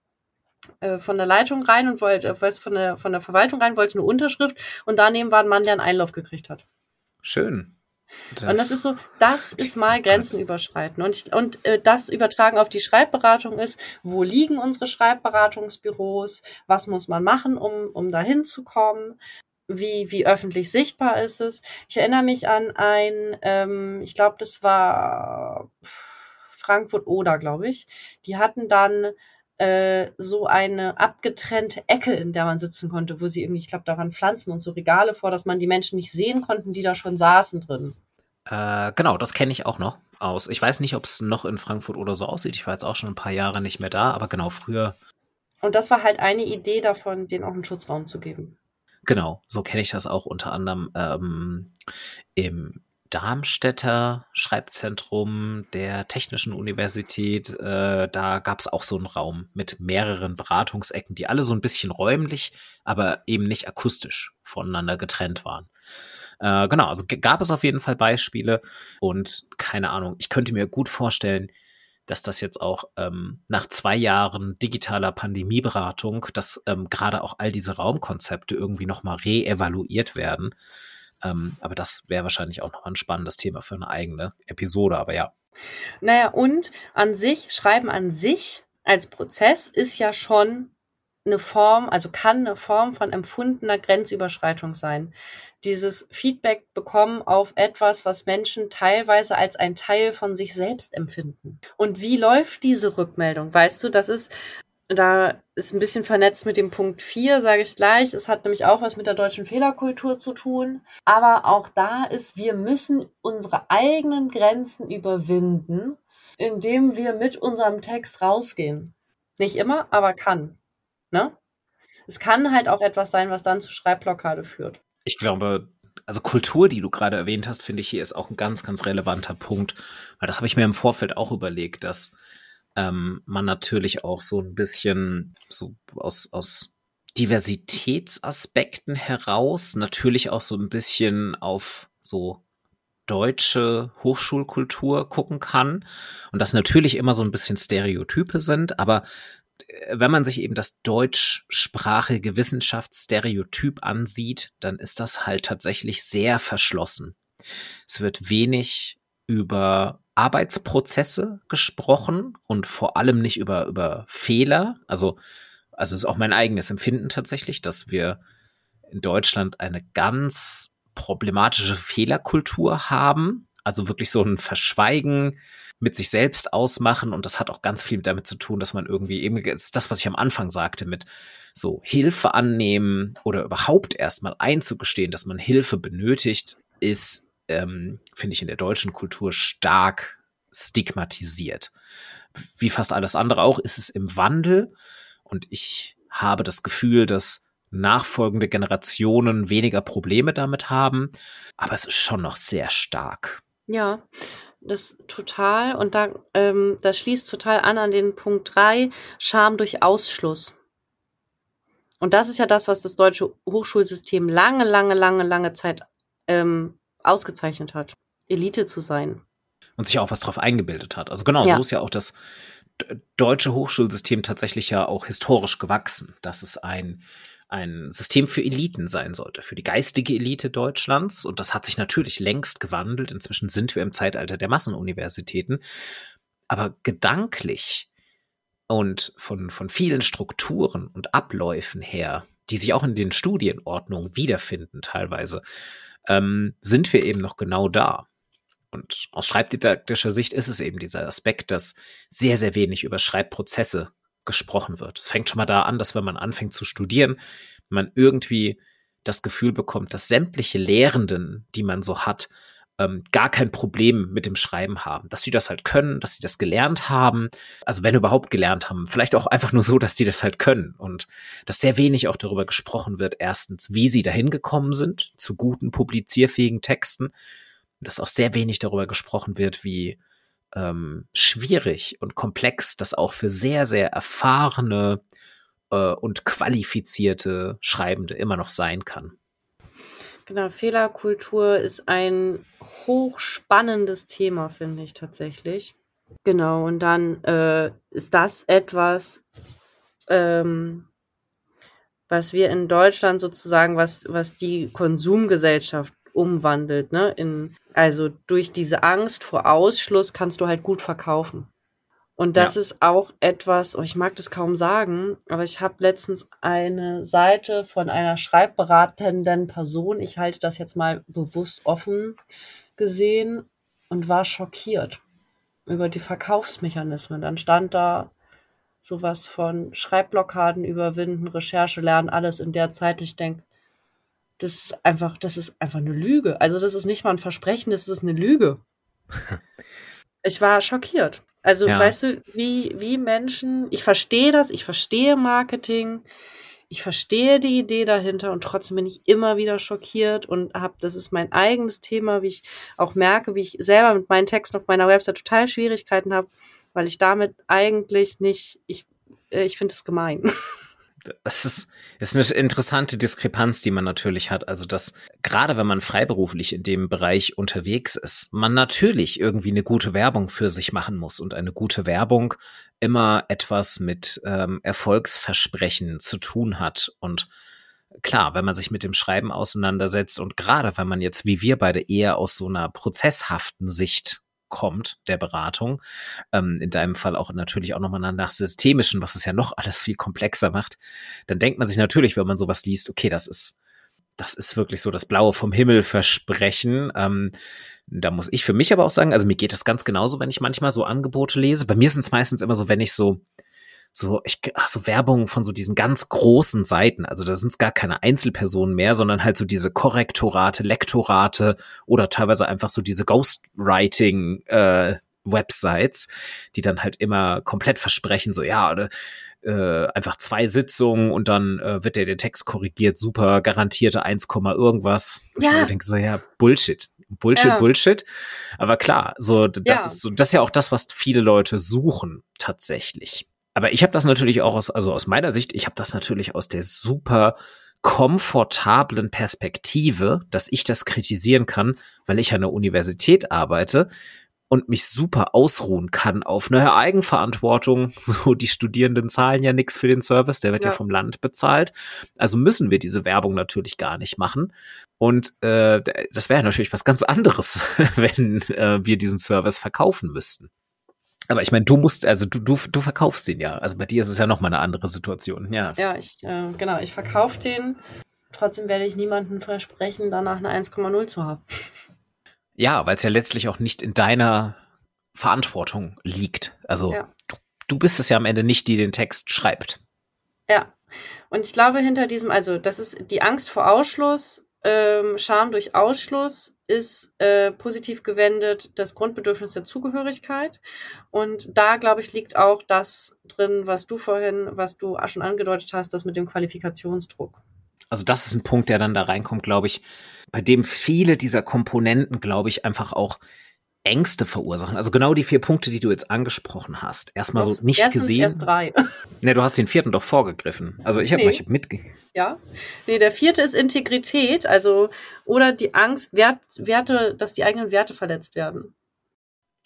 äh, von der Leitung rein und wollte, äh, weiß von der von der Verwaltung rein, wollte eine Unterschrift und daneben war ein Mann, der einen Einlauf gekriegt hat. Schön. Das und das ist so, das ist mal Grenzen überschreiten. Und, ich, und äh, das übertragen auf die Schreibberatung ist, wo liegen unsere Schreibberatungsbüros, was muss man machen, um, um dahin zu kommen, wie, wie öffentlich sichtbar ist es. Ich erinnere mich an ein, ähm, ich glaube, das war Frankfurt-Oder, glaube ich. Die hatten dann äh, so eine abgetrennte Ecke, in der man sitzen konnte, wo sie irgendwie, ich glaube, da waren Pflanzen und so Regale vor, dass man die Menschen nicht sehen konnten, die da schon saßen drin. Äh, genau, das kenne ich auch noch aus. Ich weiß nicht, ob es noch in Frankfurt oder so aussieht. Ich war jetzt auch schon ein paar Jahre nicht mehr da, aber genau, früher Und das war halt eine Idee davon, denen auch einen Schutzraum zu geben. Genau, so kenne ich das auch unter anderem ähm, im Darmstädter Schreibzentrum der Technischen Universität. Äh, da gab es auch so einen Raum mit mehreren Beratungsecken, die alle so ein bisschen räumlich, aber eben nicht akustisch voneinander getrennt waren. Äh, genau, also gab es auf jeden Fall Beispiele und keine Ahnung, ich könnte mir gut vorstellen, dass das jetzt auch ähm, nach zwei Jahren digitaler Pandemieberatung, dass ähm, gerade auch all diese Raumkonzepte irgendwie nochmal re-evaluiert werden. Ähm, aber das wäre wahrscheinlich auch noch ein spannendes Thema für eine eigene Episode, aber ja. Naja, und an sich, Schreiben an sich als Prozess ist ja schon eine Form, also kann eine Form von empfundener Grenzüberschreitung sein dieses Feedback bekommen auf etwas, was Menschen teilweise als ein Teil von sich selbst empfinden. Und wie läuft diese Rückmeldung? Weißt du, das ist, da ist ein bisschen vernetzt mit dem Punkt 4, sage ich gleich. Es hat nämlich auch was mit der deutschen Fehlerkultur zu tun. Aber auch da ist, wir müssen unsere eigenen Grenzen überwinden, indem wir mit unserem Text rausgehen. Nicht immer, aber kann. Ne? Es kann halt auch etwas sein, was dann zu Schreibblockade führt ich glaube, also Kultur, die du gerade erwähnt hast, finde ich hier ist auch ein ganz, ganz relevanter Punkt, weil das habe ich mir im Vorfeld auch überlegt, dass ähm, man natürlich auch so ein bisschen so aus, aus Diversitätsaspekten heraus natürlich auch so ein bisschen auf so deutsche Hochschulkultur gucken kann und das natürlich immer so ein bisschen Stereotype sind, aber wenn man sich eben das deutschsprachige Wissenschaftsstereotyp ansieht, dann ist das halt tatsächlich sehr verschlossen. Es wird wenig über Arbeitsprozesse gesprochen und vor allem nicht über, über Fehler. Also, also ist auch mein eigenes Empfinden tatsächlich, dass wir in Deutschland eine ganz problematische Fehlerkultur haben. Also wirklich so ein Verschweigen mit sich selbst ausmachen. Und das hat auch ganz viel damit zu tun, dass man irgendwie eben, das, was ich am Anfang sagte, mit so Hilfe annehmen oder überhaupt erstmal einzugestehen, dass man Hilfe benötigt, ist, ähm, finde ich, in der deutschen Kultur stark stigmatisiert. Wie fast alles andere auch, ist es im Wandel. Und ich habe das Gefühl, dass nachfolgende Generationen weniger Probleme damit haben. Aber es ist schon noch sehr stark. Ja, das total. Und da, ähm, das schließt total an an den Punkt drei Scham durch Ausschluss. Und das ist ja das, was das deutsche Hochschulsystem lange, lange, lange, lange Zeit ähm, ausgezeichnet hat. Elite zu sein. Und sich auch was drauf eingebildet hat. Also genau, ja. so ist ja auch das deutsche Hochschulsystem tatsächlich ja auch historisch gewachsen. Das ist ein ein System für Eliten sein sollte, für die geistige Elite Deutschlands. Und das hat sich natürlich längst gewandelt. Inzwischen sind wir im Zeitalter der Massenuniversitäten. Aber gedanklich und von, von vielen Strukturen und Abläufen her, die sich auch in den Studienordnungen wiederfinden teilweise, ähm, sind wir eben noch genau da. Und aus schreibdidaktischer Sicht ist es eben dieser Aspekt, dass sehr, sehr wenig über Schreibprozesse gesprochen wird. Es fängt schon mal da an, dass wenn man anfängt zu studieren, man irgendwie das Gefühl bekommt, dass sämtliche Lehrenden, die man so hat, ähm, gar kein Problem mit dem Schreiben haben. Dass sie das halt können, dass sie das gelernt haben. Also wenn überhaupt gelernt haben. Vielleicht auch einfach nur so, dass die das halt können. Und dass sehr wenig auch darüber gesprochen wird, erstens, wie sie dahin gekommen sind zu guten, publizierfähigen Texten. Dass auch sehr wenig darüber gesprochen wird, wie ähm, schwierig und komplex das auch für sehr, sehr erfahrene äh, und qualifizierte Schreibende immer noch sein kann. Genau, Fehlerkultur ist ein hochspannendes Thema, finde ich tatsächlich. Genau, und dann äh, ist das etwas, ähm, was wir in Deutschland sozusagen, was, was die Konsumgesellschaft umwandelt, ne? In, also durch diese Angst vor Ausschluss kannst du halt gut verkaufen. Und das ja. ist auch etwas, oh, ich mag das kaum sagen, aber ich habe letztens eine Seite von einer schreibberatenden Person, ich halte das jetzt mal bewusst offen, gesehen und war schockiert über die Verkaufsmechanismen. Dann stand da sowas von Schreibblockaden überwinden, Recherche lernen, alles in der Zeit. Und ich denke, das ist einfach, das ist einfach eine Lüge. Also das ist nicht mal ein Versprechen, das ist eine Lüge. ich war schockiert. Also, Ja. weißt du, wie, wie Menschen, ich verstehe das, ich verstehe Marketing, ich verstehe die Idee dahinter und trotzdem bin ich immer wieder schockiert und habe, das ist mein eigenes Thema, wie ich auch merke, wie ich selber mit meinen Texten auf meiner Website total Schwierigkeiten habe, weil ich damit eigentlich nicht, ich, äh, ich finde es gemein. Es ist, ist eine interessante Diskrepanz, die man natürlich hat. Also, dass gerade wenn man freiberuflich in dem Bereich unterwegs ist, man natürlich irgendwie eine gute Werbung für sich machen muss und eine gute Werbung immer etwas mit ähm, Erfolgsversprechen zu tun hat. Und klar, wenn man sich mit dem Schreiben auseinandersetzt und gerade wenn man jetzt wie wir beide eher aus so einer prozesshaften Sicht kommt, der Beratung, ähm, in deinem Fall auch natürlich auch nochmal nach systemischen, was es ja noch alles viel komplexer macht, dann denkt man sich natürlich, wenn man sowas liest, okay, das ist, das ist wirklich so das Blaue vom Himmel versprechen. Ähm, da muss ich für mich aber auch sagen, also mir geht das ganz genauso, wenn ich manchmal so Angebote lese. Bei mir sind es meistens immer so, wenn ich so so, ich, ach, so Werbung von so diesen ganz großen Seiten. Also da sind es gar keine Einzelpersonen mehr, sondern halt so diese Korrektorate, Lektorate oder teilweise einfach so diese Ghostwriting äh, Websites, die dann halt immer komplett versprechen, so ja, oder äh, einfach zwei Sitzungen und dann äh, wird der, der Text korrigiert, super, garantierte 1, irgendwas. Ja. Ich denke so, ja, Bullshit. Bullshit, Ja. Bullshit. Aber klar, so das Ja. ist so, das ist ja auch das, was viele Leute suchen, tatsächlich. Aber ich habe das natürlich auch aus, also aus meiner Sicht, ich habe das natürlich aus der super komfortablen Perspektive, dass ich das kritisieren kann, weil ich an der Universität arbeite und mich super ausruhen kann auf naja, Eigenverantwortung. So, die Studierenden zahlen ja nichts für den Service, der wird ja. Ja. vom Land bezahlt. Also müssen wir diese Werbung natürlich gar nicht machen. Und äh, das wäre natürlich was ganz anderes, wenn äh, wir diesen Service verkaufen müssten. Aber ich meine, du musst, also du, du, du verkaufst den ja. Also bei dir ist es ja nochmal eine andere Situation, ja. Ja, ich, äh, genau, ich verkaufe den. Trotzdem werde ich niemandem versprechen, danach eine 1,0 zu haben. Ja, weil es ja letztlich auch nicht in deiner Verantwortung liegt. Also Ja. du, du bist es ja am Ende nicht, die den Text schreibt. Ja. Und ich glaube, hinter diesem, also das ist die Angst vor Ausschluss, ähm, Scham durch Ausschluss ist äh, positiv gewendet das Grundbedürfnis der Zugehörigkeit. Und da, glaube ich, liegt auch das drin, was du vorhin, was du schon angedeutet hast, das mit dem Qualifikationsdruck. Also das ist ein Punkt, der dann da reinkommt, glaube ich, bei dem viele dieser Komponenten, glaube ich, einfach auch Ängste verursachen. Also genau die vier Punkte, die du jetzt angesprochen hast. Erstmal so nicht Erstens gesehen. erst drei. Ne, du hast den vierten doch vorgegriffen. Also ich habe Nee. hab mitge Ja. Nee, der vierte ist Integrität, also oder die Angst, Wert, Werte, dass die eigenen Werte verletzt werden.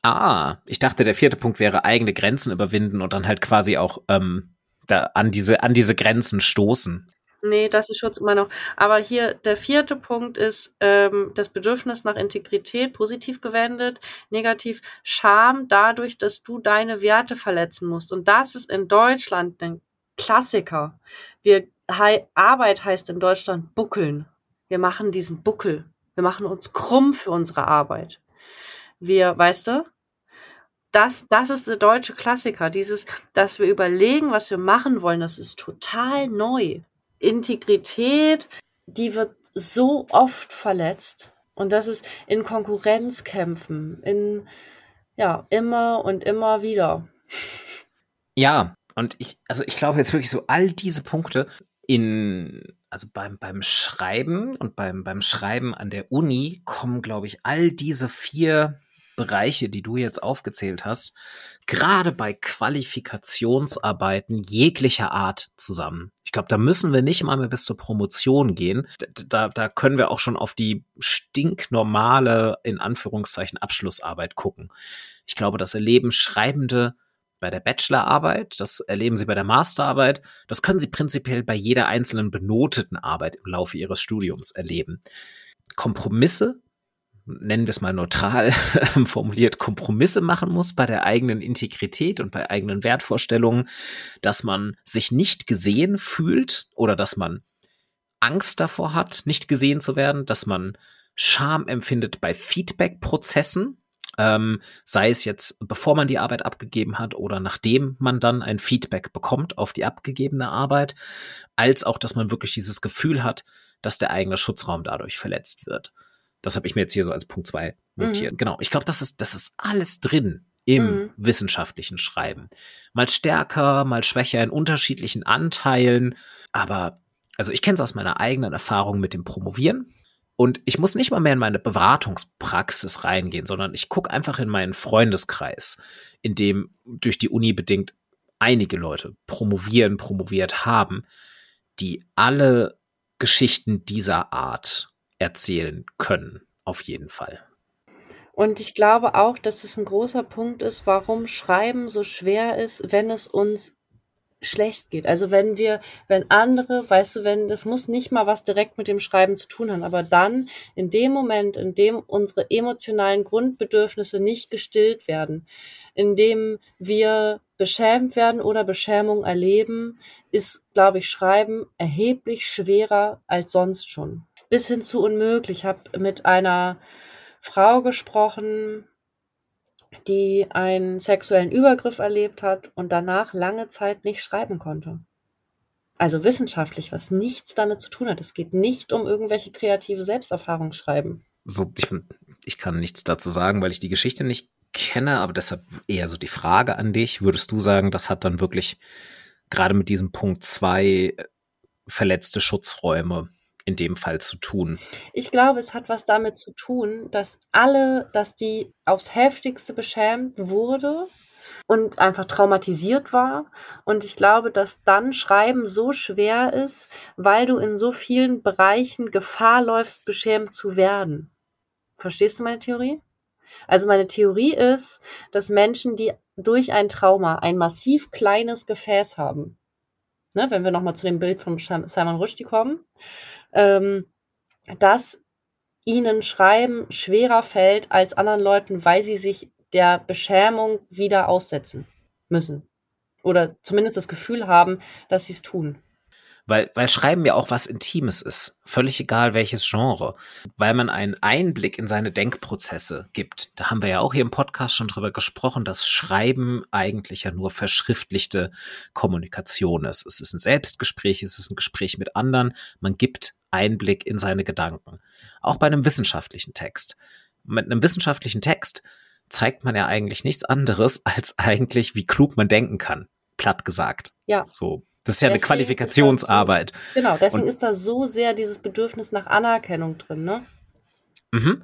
Ah, ich dachte, der vierte Punkt wäre eigene Grenzen überwinden und dann halt quasi auch ähm, da an diese an diese Grenzen stoßen. Nee, das ist Schutz immer noch. Aber hier der vierte Punkt ist ähm, das Bedürfnis nach Integrität, positiv gewendet, negativ Scham dadurch, dass du deine Werte verletzen musst. Und das ist in Deutschland ein Klassiker. Wir hei, Arbeit heißt in Deutschland buckeln. Wir machen diesen Buckel. Wir machen uns krumm für unsere Arbeit. Wir, weißt du, das, das ist der deutsche Klassiker. Dieses, dass wir überlegen, was wir machen wollen, das ist total neu. Integrität, die wird so oft verletzt. Und das ist in Konkurrenzkämpfen, in, ja, immer und immer wieder. Ja, und ich, also ich glaube jetzt wirklich so all diese Punkte in, also beim, beim Schreiben und beim, beim Schreiben an der Uni kommen, glaube ich, all diese vier Bereiche, die du jetzt aufgezählt hast, gerade bei Qualifikationsarbeiten jeglicher Art zusammen. Ich glaube, da müssen wir nicht mal mehr bis zur Promotion gehen. Da, da, können wir auch schon auf die stinknormale, in Anführungszeichen, Abschlussarbeit gucken. Ich glaube, das erleben Schreibende bei der Bachelorarbeit, das erleben sie bei der Masterarbeit, das können sie prinzipiell bei jeder einzelnen benoteten Arbeit im Laufe ihres Studiums erleben. Kompromisse, nennen wir es mal neutral formuliert, Kompromisse machen muss bei der eigenen Integrität und bei eigenen Wertvorstellungen, dass man sich nicht gesehen fühlt oder dass man Angst davor hat, nicht gesehen zu werden, dass man Scham empfindet bei Feedback-Prozessen, ähm, sei es jetzt bevor man die Arbeit abgegeben hat oder nachdem man dann ein Feedback bekommt auf die abgegebene Arbeit, als auch, dass man wirklich dieses Gefühl hat, dass der eigene Schutzraum dadurch verletzt wird. Das habe ich mir jetzt hier so als Punkt zwei notiert. Mhm. Genau. Ich glaube, das ist, das ist alles drin im Mhm. wissenschaftlichen Schreiben. Mal stärker, mal schwächer in unterschiedlichen Anteilen. Aber, also ich kenne es aus meiner eigenen Erfahrung mit dem Promovieren. Und ich muss nicht mal mehr in meine Beratungspraxis reingehen, sondern ich gucke einfach in meinen Freundeskreis, in dem durch die Uni bedingt einige Leute promovieren, promoviert haben, die alle Geschichten dieser Art erzählen können, auf jeden Fall. Und ich glaube auch, dass es ein großer Punkt ist, warum Schreiben so schwer ist, wenn es uns schlecht geht. Also wenn wir, wenn andere, weißt du, wenn, das muss nicht mal was direkt mit dem Schreiben zu tun haben, aber dann in dem Moment, in dem unsere emotionalen Grundbedürfnisse nicht gestillt werden, in dem wir beschämt werden oder Beschämung erleben, ist, glaube ich, Schreiben erheblich schwerer als sonst schon. Bis hin zu unmöglich. Ich habe mit einer Frau gesprochen, die einen sexuellen Übergriff erlebt hat und danach lange Zeit nicht schreiben konnte. Also wissenschaftlich, was nichts damit zu tun hat. Es geht nicht um irgendwelche kreative Selbsterfahrung schreiben. So, ich, ich kann nichts dazu sagen, weil ich die Geschichte nicht kenne, aber deshalb eher so die Frage an dich. Würdest du sagen, das hat dann wirklich gerade mit diesem Punkt zwei verletzte Schutzräume in dem Fall zu tun? Ich glaube, es hat was damit zu tun, dass alle, dass die aufs heftigste beschämt wurde und einfach traumatisiert war. Und ich glaube, dass dann Schreiben so schwer ist, weil du in so vielen Bereichen Gefahr läufst, beschämt zu werden. Verstehst du meine Theorie? Also meine Theorie ist, dass Menschen, die durch ein Trauma ein massiv kleines Gefäß haben, ne, wenn wir nochmal zu dem Bild von Simon Rushdie kommen, ähm, dass ihnen Schreiben schwerer fällt als anderen Leuten, weil sie sich der Beschämung wieder aussetzen müssen. Oder zumindest das Gefühl haben, dass sie es tun. Weil, weil Schreiben ja auch was Intimes ist. Völlig egal welches Genre. Weil man einen Einblick in seine Denkprozesse gibt. Da haben wir ja auch hier im Podcast schon drüber gesprochen, dass Schreiben eigentlich ja nur verschriftlichte Kommunikation ist. Es ist ein Selbstgespräch, es ist ein Gespräch mit anderen. Man gibt Einblick in seine Gedanken. Auch bei einem wissenschaftlichen Text. Mit einem wissenschaftlichen Text zeigt man ja eigentlich nichts anderes als eigentlich, wie klug man denken kann. Platt gesagt. Ja. So das ist ja deswegen eine Qualifikationsarbeit. So, genau, deswegen und, ist da so sehr dieses Bedürfnis nach Anerkennung drin, ne? Mhm.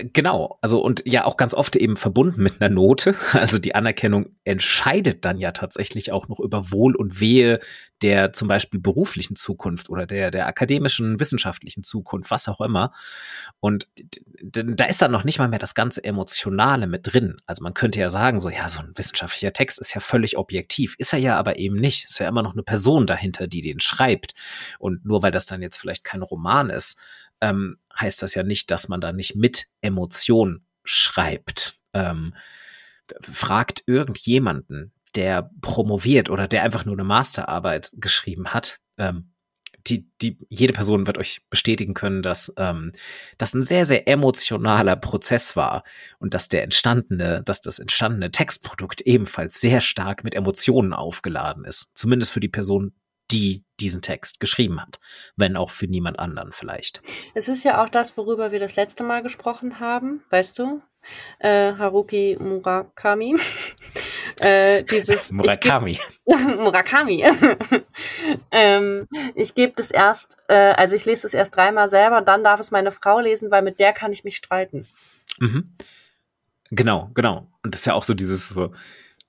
Genau, also und ja auch ganz oft eben verbunden mit einer Note. Also die Anerkennung entscheidet dann ja tatsächlich auch noch über Wohl und Wehe der zum Beispiel beruflichen Zukunft oder der, der akademischen, wissenschaftlichen Zukunft, was auch immer. Und da ist dann noch nicht mal mehr das ganze Emotionale mit drin. Also man könnte ja sagen, so ja, so ein wissenschaftlicher Text ist ja völlig objektiv. Ist er ja aber eben nicht. Ist ja immer noch eine Person dahinter, die den schreibt. Und nur weil das dann jetzt vielleicht kein Roman ist, ähm, heißt das ja nicht, dass man da nicht mit Emotion schreibt. Ähm, fragt irgendjemanden, der promoviert oder der einfach nur eine Masterarbeit geschrieben hat, ähm, die, die, jede Person wird euch bestätigen können, dass ähm, das ein sehr, sehr emotionaler Prozess war und dass der entstandene, dass das entstandene Textprodukt ebenfalls sehr stark mit Emotionen aufgeladen ist. Zumindest für die Person, die diesen Text geschrieben hat, wenn auch für niemand anderen vielleicht. Es ist ja auch das, worüber wir das letzte Mal gesprochen haben, weißt du? Äh, Haruki Murakami. äh, dieses Murakami. Ich geb, Murakami. ähm, ich gebe das erst, äh, also ich lese es erst dreimal selber, dann darf es meine Frau lesen, weil mit der kann ich mich streiten. Mhm. Genau, genau. Und das ist ja auch so dieses so,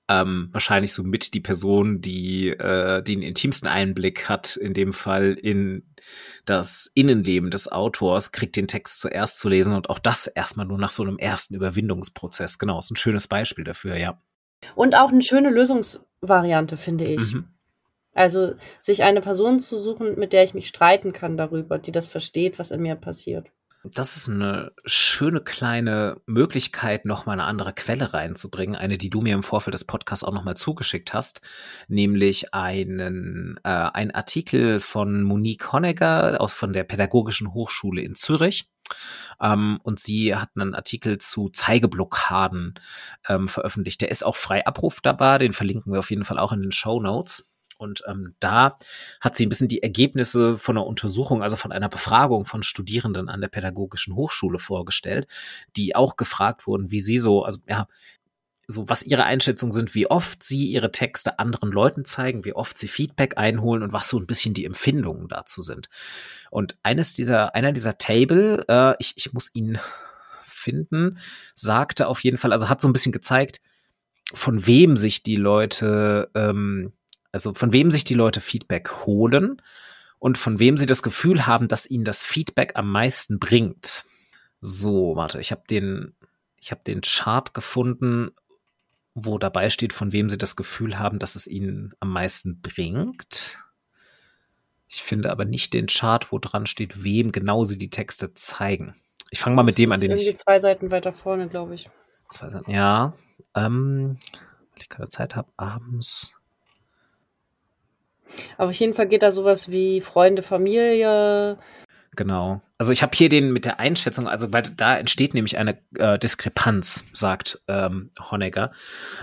ähm, wahrscheinlich so mit die Person, die äh, den intimsten Einblick hat, in dem Fall in das Innenleben des Autors, kriegt den Text zuerst zu lesen und auch das erstmal nur nach so einem ersten Überwindungsprozess. Genau, ist ein schönes Beispiel dafür, ja. Und auch eine schöne Lösungsvariante, finde ich. Mhm. Also sich eine Person zu suchen, mit der ich mich streiten kann darüber, die das versteht, was in mir passiert. Das ist eine schöne kleine Möglichkeit, noch mal eine andere Quelle reinzubringen, eine, die du mir im Vorfeld des Podcasts auch noch mal zugeschickt hast, nämlich einen äh, ein Artikel von Monique Honegger aus von der Pädagogischen Hochschule in Zürich. Ähm, und sie hat einen Artikel zu Zeigeblockaden ähm, veröffentlicht. Der ist auch frei abrufbar, den verlinken wir auf jeden Fall auch in den Show Notes. Und ähm, da hat sie ein bisschen die Ergebnisse von einer Untersuchung, also von einer Befragung von Studierenden an der Pädagogischen Hochschule vorgestellt, die auch gefragt wurden, wie sie so, also ja, so was ihre Einschätzungen sind, wie oft sie ihre Texte anderen Leuten zeigen, wie oft sie Feedback einholen und was so ein bisschen die Empfindungen dazu sind. Und eines dieser, einer dieser Table, äh, ich, ich muss ihn finden, sagte auf jeden Fall, also hat so ein bisschen gezeigt, von wem sich die Leute, ähm, also von wem sich die Leute Feedback holen und von wem sie das Gefühl haben, dass ihnen das Feedback am meisten bringt. So, warte, ich habe den, ich habe den Chart gefunden, wo dabei steht, von wem sie das Gefühl haben, dass es ihnen am meisten bringt. Ich finde aber nicht den Chart, wo dran steht, wem genau sie die Texte zeigen. Ich fange mal mit dem an, den irgendwie ich. zwei Seiten weiter vorne, glaube ich. Zwei Seiten, ja. Ähm, weil ich keine Zeit habe, abends. Aber auf jeden Fall geht da sowas wie Freunde, Familie. Genau. Also ich habe hier den mit der Einschätzung, also weil da entsteht nämlich eine äh, Diskrepanz, sagt ähm, Honegger.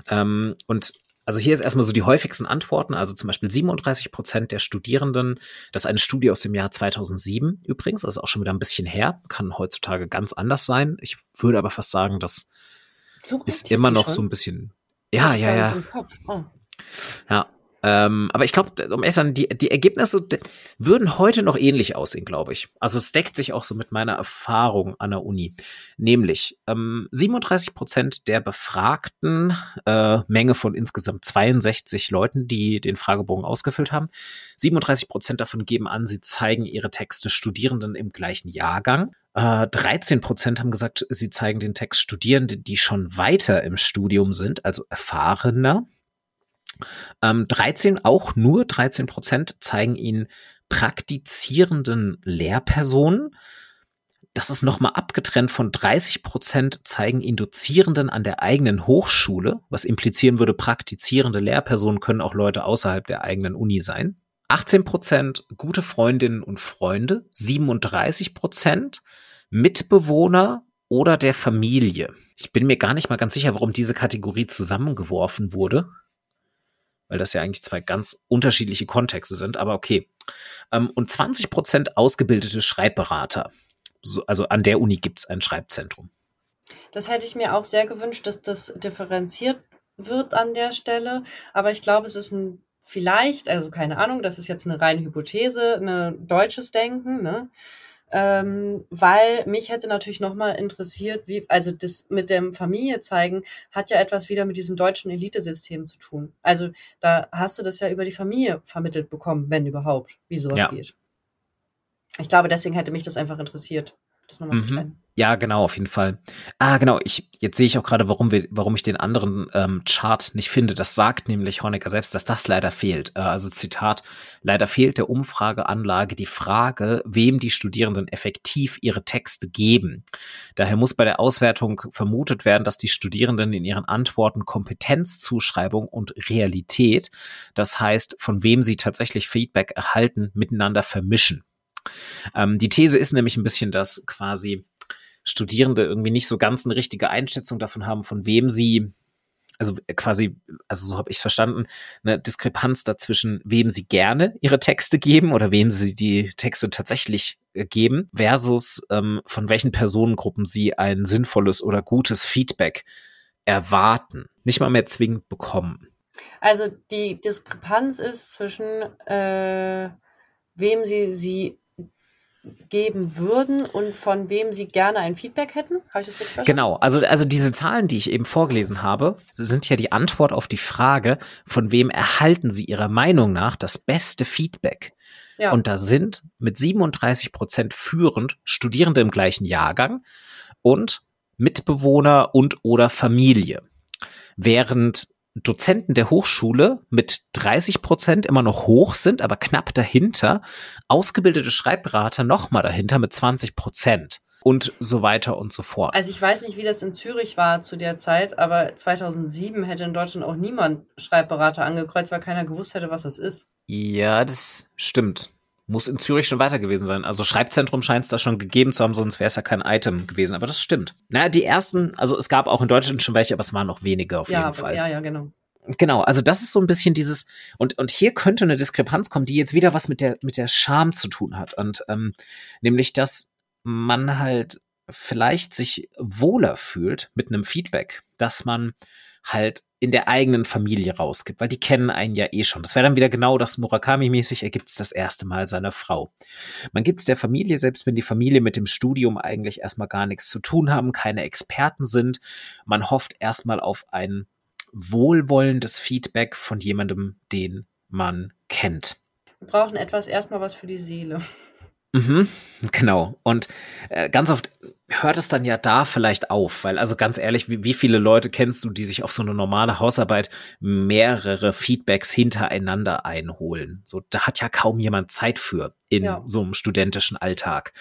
Ähm, und also hier ist erstmal so die häufigsten Antworten, also zum Beispiel 37 Prozent der Studierenden, das ist eine Studie aus dem Jahr 2007 übrigens, das ist auch schon wieder ein bisschen her, kann heutzutage ganz anders sein. Ich würde aber fast sagen, das so ist immer noch schon? so ein bisschen, ja, ja, ja. Oh. Ja, ähm, aber ich glaube, um ehrlich zu sein, die, die Ergebnisse würden heute noch ähnlich aussehen, glaube ich. Also es deckt sich auch so mit meiner Erfahrung an der Uni. Nämlich ähm, 37 Prozent der befragten äh, Menge von insgesamt 62 Leuten, die den Fragebogen ausgefüllt haben, 37 Prozent davon geben an, sie zeigen ihre Texte Studierenden im gleichen Jahrgang. Äh, 13 Prozent haben gesagt, sie zeigen den Text Studierenden, die schon weiter im Studium sind, also erfahrener. Ähm, 13, auch nur 13 Prozent zeigen ihn praktizierenden Lehrpersonen. Das ist nochmal abgetrennt von 30 Prozent zeigen ihn Dozierenden an der eigenen Hochschule, was implizieren würde, praktizierende Lehrpersonen können auch Leute außerhalb der eigenen Uni sein. 18 Prozent gute Freundinnen und Freunde, 37 Prozent Mitbewohner oder der Familie. Ich bin mir gar nicht mal ganz sicher, warum diese Kategorie zusammengeworfen wurde weil das ja eigentlich zwei ganz unterschiedliche Kontexte sind, aber okay. Ähm, und 20 Prozent ausgebildete Schreibberater. So, also an der Uni gibt es ein Schreibzentrum. Das hätte ich mir auch sehr gewünscht, dass das differenziert wird an der Stelle. Aber ich glaube, es ist ein vielleicht, also keine Ahnung, das ist jetzt eine reine Hypothese, ein deutsches Denken, ne? Ähm, weil mich hätte natürlich nochmal interessiert, wie, also das mit dem Familie zeigen hat ja etwas wieder mit diesem deutschen Elitesystem zu tun. Also da hast du das ja über die Familie vermittelt bekommen, wenn überhaupt, wie sowas ja. geht. Ich glaube, deswegen hätte mich das einfach interessiert das nochmal mhm. zu trennen. Ja, genau, auf jeden Fall. Ah, genau. Ich, jetzt sehe ich auch gerade, warum wir, warum ich den anderen ähm, Chart nicht finde. Das sagt nämlich Honecker selbst, dass das leider fehlt. Äh, also Zitat, leider fehlt der Umfrageanlage die Frage, wem die Studierenden effektiv ihre Texte geben. Daher muss bei der Auswertung vermutet werden, dass die Studierenden in ihren Antworten Kompetenzzuschreibung und Realität, das heißt, von wem sie tatsächlich Feedback erhalten, miteinander vermischen. Ähm, die These ist nämlich ein bisschen, dass quasi Studierende irgendwie nicht so ganz eine richtige Einschätzung davon haben, von wem sie, also quasi, also so habe ich es verstanden, eine Diskrepanz dazwischen, wem sie gerne ihre Texte geben oder wem sie die Texte tatsächlich äh, geben, versus ähm, von welchen Personengruppen sie ein sinnvolles oder gutes Feedback erwarten, nicht mal mehr zwingend bekommen. Also die Diskrepanz ist zwischen äh, wem sie sie geben würden und von wem sie gerne ein Feedback hätten? Habe ich das richtig verstanden? Genau, also, also diese Zahlen, die ich eben vorgelesen habe, sind ja die Antwort auf die Frage, von wem erhalten sie ihrer Meinung nach das beste Feedback? Ja. Und da sind mit 37 Prozent führend Studierende im gleichen Jahrgang und Mitbewohner und oder Familie. Während Dozenten der Hochschule mit 30 Prozent immer noch hoch sind, aber knapp dahinter, ausgebildete Schreibberater nochmal dahinter mit 20 Prozent und so weiter und so fort. Also ich weiß nicht, wie das in Zürich war zu der Zeit, aber 2007 hätte in Deutschland auch niemand Schreibberater angekreuzt, weil keiner gewusst hätte, was das ist. Ja, das stimmt. Muss in Zürich schon weiter gewesen sein. Also Schreibzentrum scheint es da schon gegeben zu haben, sonst wäre es ja kein Item gewesen. Aber das stimmt. Naja, die ersten, also es gab auch in Deutschland schon welche, aber es waren noch wenige auf ja, jeden Fall. Ja, ja, genau. Genau, also das ist so ein bisschen dieses, und, und hier könnte eine Diskrepanz kommen, die jetzt wieder was mit der, mit der Scham zu tun hat. Und ähm, nämlich, dass man halt vielleicht sich wohler fühlt mit einem Feedback, dass man halt in der eigenen Familie rausgibt, weil die kennen einen ja eh schon. Das wäre dann wieder genau das Murakami-mäßig, er gibt es das erste Mal seiner Frau. Man gibt es der Familie, selbst wenn die Familie mit dem Studium eigentlich erstmal gar nichts zu tun haben, keine Experten sind. Man hofft erstmal auf ein wohlwollendes Feedback von jemandem, den man kennt. Wir brauchen etwas erstmal was für die Seele. Mhm, genau. Und äh, ganz oft hört es dann ja da vielleicht auf, weil also ganz ehrlich, wie, wie viele Leute kennst du, die sich auf so eine normale Hausarbeit mehrere Feedbacks hintereinander einholen? So, da hat ja kaum jemand Zeit für in ja. so einem studentischen Alltag.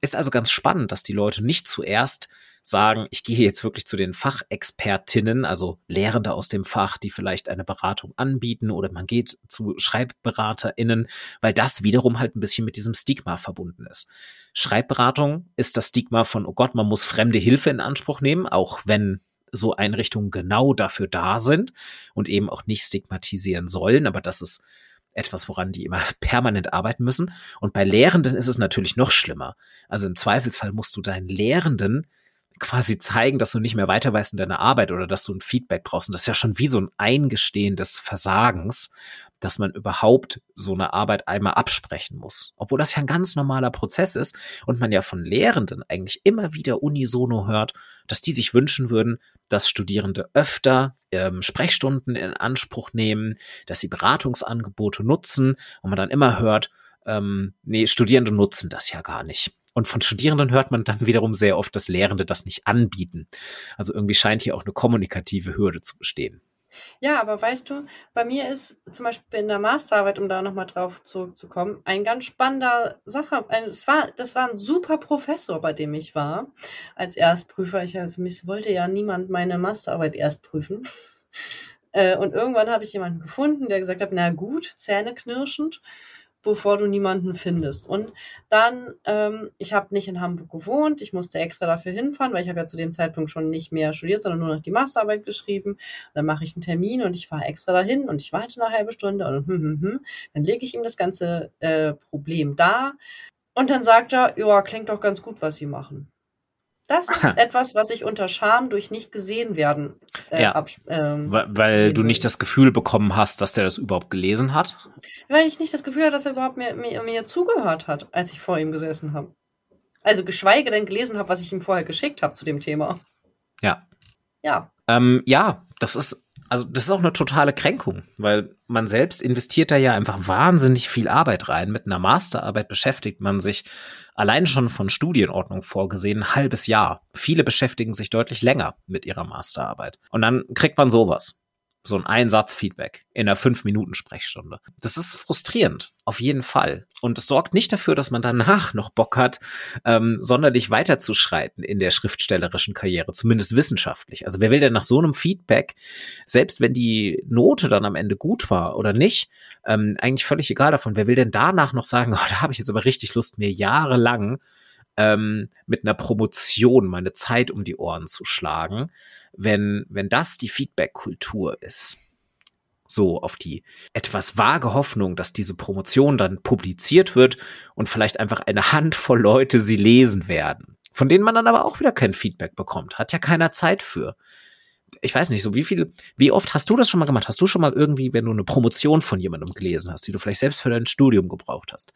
Ist also ganz spannend, dass die Leute nicht zuerst sagen, ich gehe jetzt wirklich zu den Fachexpertinnen, also Lehrende aus dem Fach, die vielleicht eine Beratung anbieten oder man geht zu SchreibberaterInnen, weil das wiederum halt ein bisschen mit diesem Stigma verbunden ist. Schreibberatung ist das Stigma von, oh Gott, man muss fremde Hilfe in Anspruch nehmen, auch wenn so Einrichtungen genau dafür da sind und eben auch nicht stigmatisieren sollen, aber das ist etwas, woran die immer permanent arbeiten müssen. Und bei Lehrenden ist es natürlich noch schlimmer. Also im Zweifelsfall musst du deinen Lehrenden quasi zeigen, dass du nicht mehr weiter weißt in deiner Arbeit oder dass du ein Feedback brauchst. Und das ist ja schon wie so ein Eingestehen des Versagens, dass man überhaupt so eine Arbeit einmal absprechen muss. Obwohl das ja ein ganz normaler Prozess ist und man ja von Lehrenden eigentlich immer wieder unisono hört, dass die sich wünschen würden, dass Studierende öfter ähm, Sprechstunden in Anspruch nehmen, dass sie Beratungsangebote nutzen und man dann immer hört, ähm, nee, Studierende nutzen das ja gar nicht. Und von Studierenden hört man dann wiederum sehr oft, dass Lehrende das nicht anbieten. Also irgendwie scheint hier auch eine kommunikative Hürde zu bestehen. Ja, aber weißt du, bei mir ist zum Beispiel in der Masterarbeit, um da nochmal drauf zurückzukommen, ein ganz spannender Sache. Es war, das war ein super Professor, bei dem ich war, als Erstprüfer. Ich also, mich wollte ja niemand meine Masterarbeit erst prüfen. Äh, und irgendwann habe ich jemanden gefunden, der gesagt hat, na gut, zähneknirschend bevor du niemanden findest. Und dann, ähm, ich habe nicht in Hamburg gewohnt, ich musste extra dafür hinfahren, weil ich habe ja zu dem Zeitpunkt schon nicht mehr studiert, sondern nur noch die Masterarbeit geschrieben. Und dann mache ich einen Termin und ich fahre extra dahin und ich warte eine halbe Stunde und hm, hm, hm. dann lege ich ihm das ganze äh, Problem da. Und dann sagt er, ja, klingt doch ganz gut, was Sie machen. Das ist etwas, was ich unter Scham durch nicht gesehen werden. Äh, ja. ähm, weil du nicht das Gefühl bekommen hast, dass der das überhaupt gelesen hat? Weil ich nicht das Gefühl hatte, dass er überhaupt mir, mir, mir zugehört hat, als ich vor ihm gesessen habe. Also geschweige denn gelesen habe, was ich ihm vorher geschickt habe zu dem Thema. Ja. Ja. Ähm, ja, das ist also das ist auch eine totale Kränkung, weil man selbst investiert da ja einfach wahnsinnig viel Arbeit rein. Mit einer Masterarbeit beschäftigt man sich allein schon von Studienordnung vorgesehen ein halbes Jahr. Viele beschäftigen sich deutlich länger mit ihrer Masterarbeit. Und dann kriegt man sowas so ein Einsatzfeedback in einer fünf Minuten Sprechstunde. Das ist frustrierend, auf jeden Fall. Und es sorgt nicht dafür, dass man danach noch Bock hat, ähm, sonderlich weiterzuschreiten in der schriftstellerischen Karriere, zumindest wissenschaftlich. Also wer will denn nach so einem Feedback, selbst wenn die Note dann am Ende gut war oder nicht, ähm, eigentlich völlig egal davon, wer will denn danach noch sagen, oh, da habe ich jetzt aber richtig Lust, mir jahrelang ähm, mit einer Promotion meine Zeit um die Ohren zu schlagen, wenn, wenn das die Feedback-Kultur ist. So auf die etwas vage Hoffnung, dass diese Promotion dann publiziert wird und vielleicht einfach eine Handvoll Leute sie lesen werden, von denen man dann aber auch wieder kein Feedback bekommt. Hat ja keiner Zeit für ich weiß nicht, so wie viel, wie oft hast du das schon mal gemacht? Hast du schon mal irgendwie, wenn du eine Promotion von jemandem gelesen hast, die du vielleicht selbst für dein Studium gebraucht hast,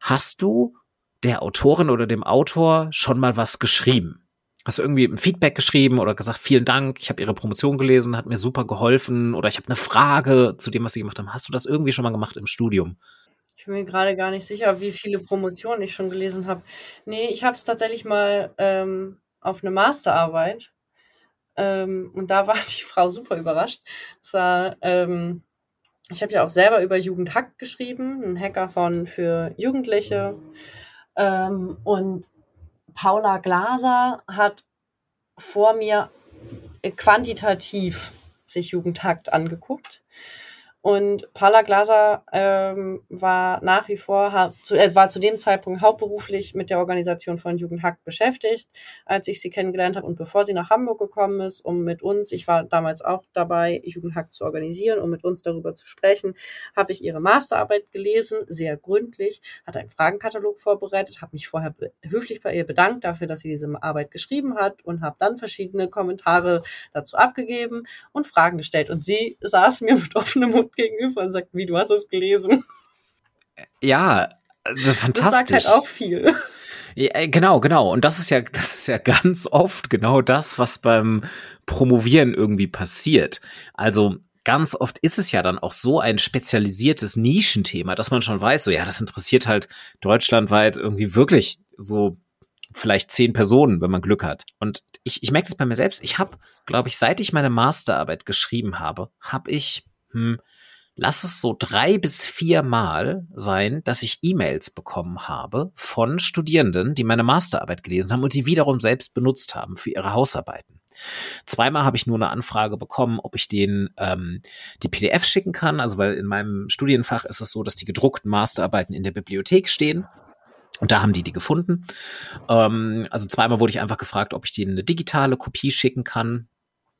hast du der Autorin oder dem Autor schon mal was geschrieben? Hast du irgendwie ein Feedback geschrieben oder gesagt, vielen Dank, ich habe Ihre Promotion gelesen, hat mir super geholfen oder ich habe eine Frage zu dem, was Sie gemacht haben. Hast du das irgendwie schon mal gemacht im Studium? Ich bin mir gerade gar nicht sicher, wie viele Promotionen ich schon gelesen habe. Nee, ich habe es tatsächlich mal ähm, auf eine Masterarbeit ähm, und da war die Frau super überrascht. Das war, ähm, ich habe ja auch selber über Jugendhack geschrieben, ein Hackathon für Jugendliche. Ähm, und Paula Glaser hat vor mir quantitativ sich Jugendhakt angeguckt Und Paula Glaser ähm, war nach wie vor, zu, äh, war zu dem Zeitpunkt hauptberuflich mit der Organisation von Jugendhack beschäftigt, als ich sie kennengelernt habe und bevor sie nach Hamburg gekommen ist, um mit uns, ich war damals auch dabei, Jugendhack zu organisieren, um mit uns darüber zu sprechen, habe ich ihre Masterarbeit gelesen, sehr gründlich, hatte einen Fragenkatalog vorbereitet, habe mich vorher höflich bei ihr bedankt dafür, dass sie diese Arbeit geschrieben hat und habe dann verschiedene Kommentare dazu abgegeben und Fragen gestellt. Und sie saß mir mit offenem Mund gegenüber und sagt, wie, du hast es gelesen. Ja, also fantastisch. Das sagt halt auch viel. Ja, äh, genau, genau. Und das ist ja, das ist ja ganz oft genau das, was beim Promovieren irgendwie passiert. Also ganz oft ist es ja dann auch so ein spezialisiertes Nischenthema, dass man schon weiß, so ja, das interessiert halt deutschlandweit irgendwie wirklich so vielleicht zehn Personen, wenn man Glück hat. Und ich, ich merke das bei mir selbst. Ich habe, glaube ich, seit ich meine Masterarbeit geschrieben habe, habe ich hm, lass es so drei bis vier Mal sein, dass ich E-Mails bekommen habe von Studierenden, die meine Masterarbeit gelesen haben und die wiederum selbst benutzt haben für ihre Hausarbeiten. Zweimal habe ich nur eine Anfrage bekommen, ob ich denen ähm, die PDF schicken kann. Also weil in meinem Studienfach ist es so, dass die gedruckten Masterarbeiten in der Bibliothek stehen. Und da haben die die gefunden. Ähm, also zweimal wurde ich einfach gefragt, ob ich denen eine digitale Kopie schicken kann.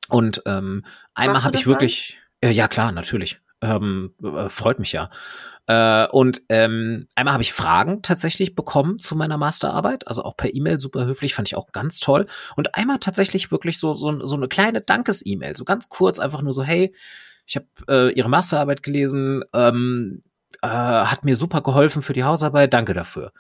Und ähm, einmal habe ich wirklich, äh, ja klar, natürlich. Ähm, äh, freut mich ja. Äh, und ähm, einmal habe ich Fragen tatsächlich bekommen zu meiner Masterarbeit, also auch per E-Mail super höflich, fand ich auch ganz toll. Und einmal tatsächlich wirklich so, so, so eine kleine Dankes-E-Mail, so ganz kurz, einfach nur so, hey, ich habe äh, Ihre Masterarbeit gelesen, ähm, äh, hat mir super geholfen für die Hausarbeit, danke dafür.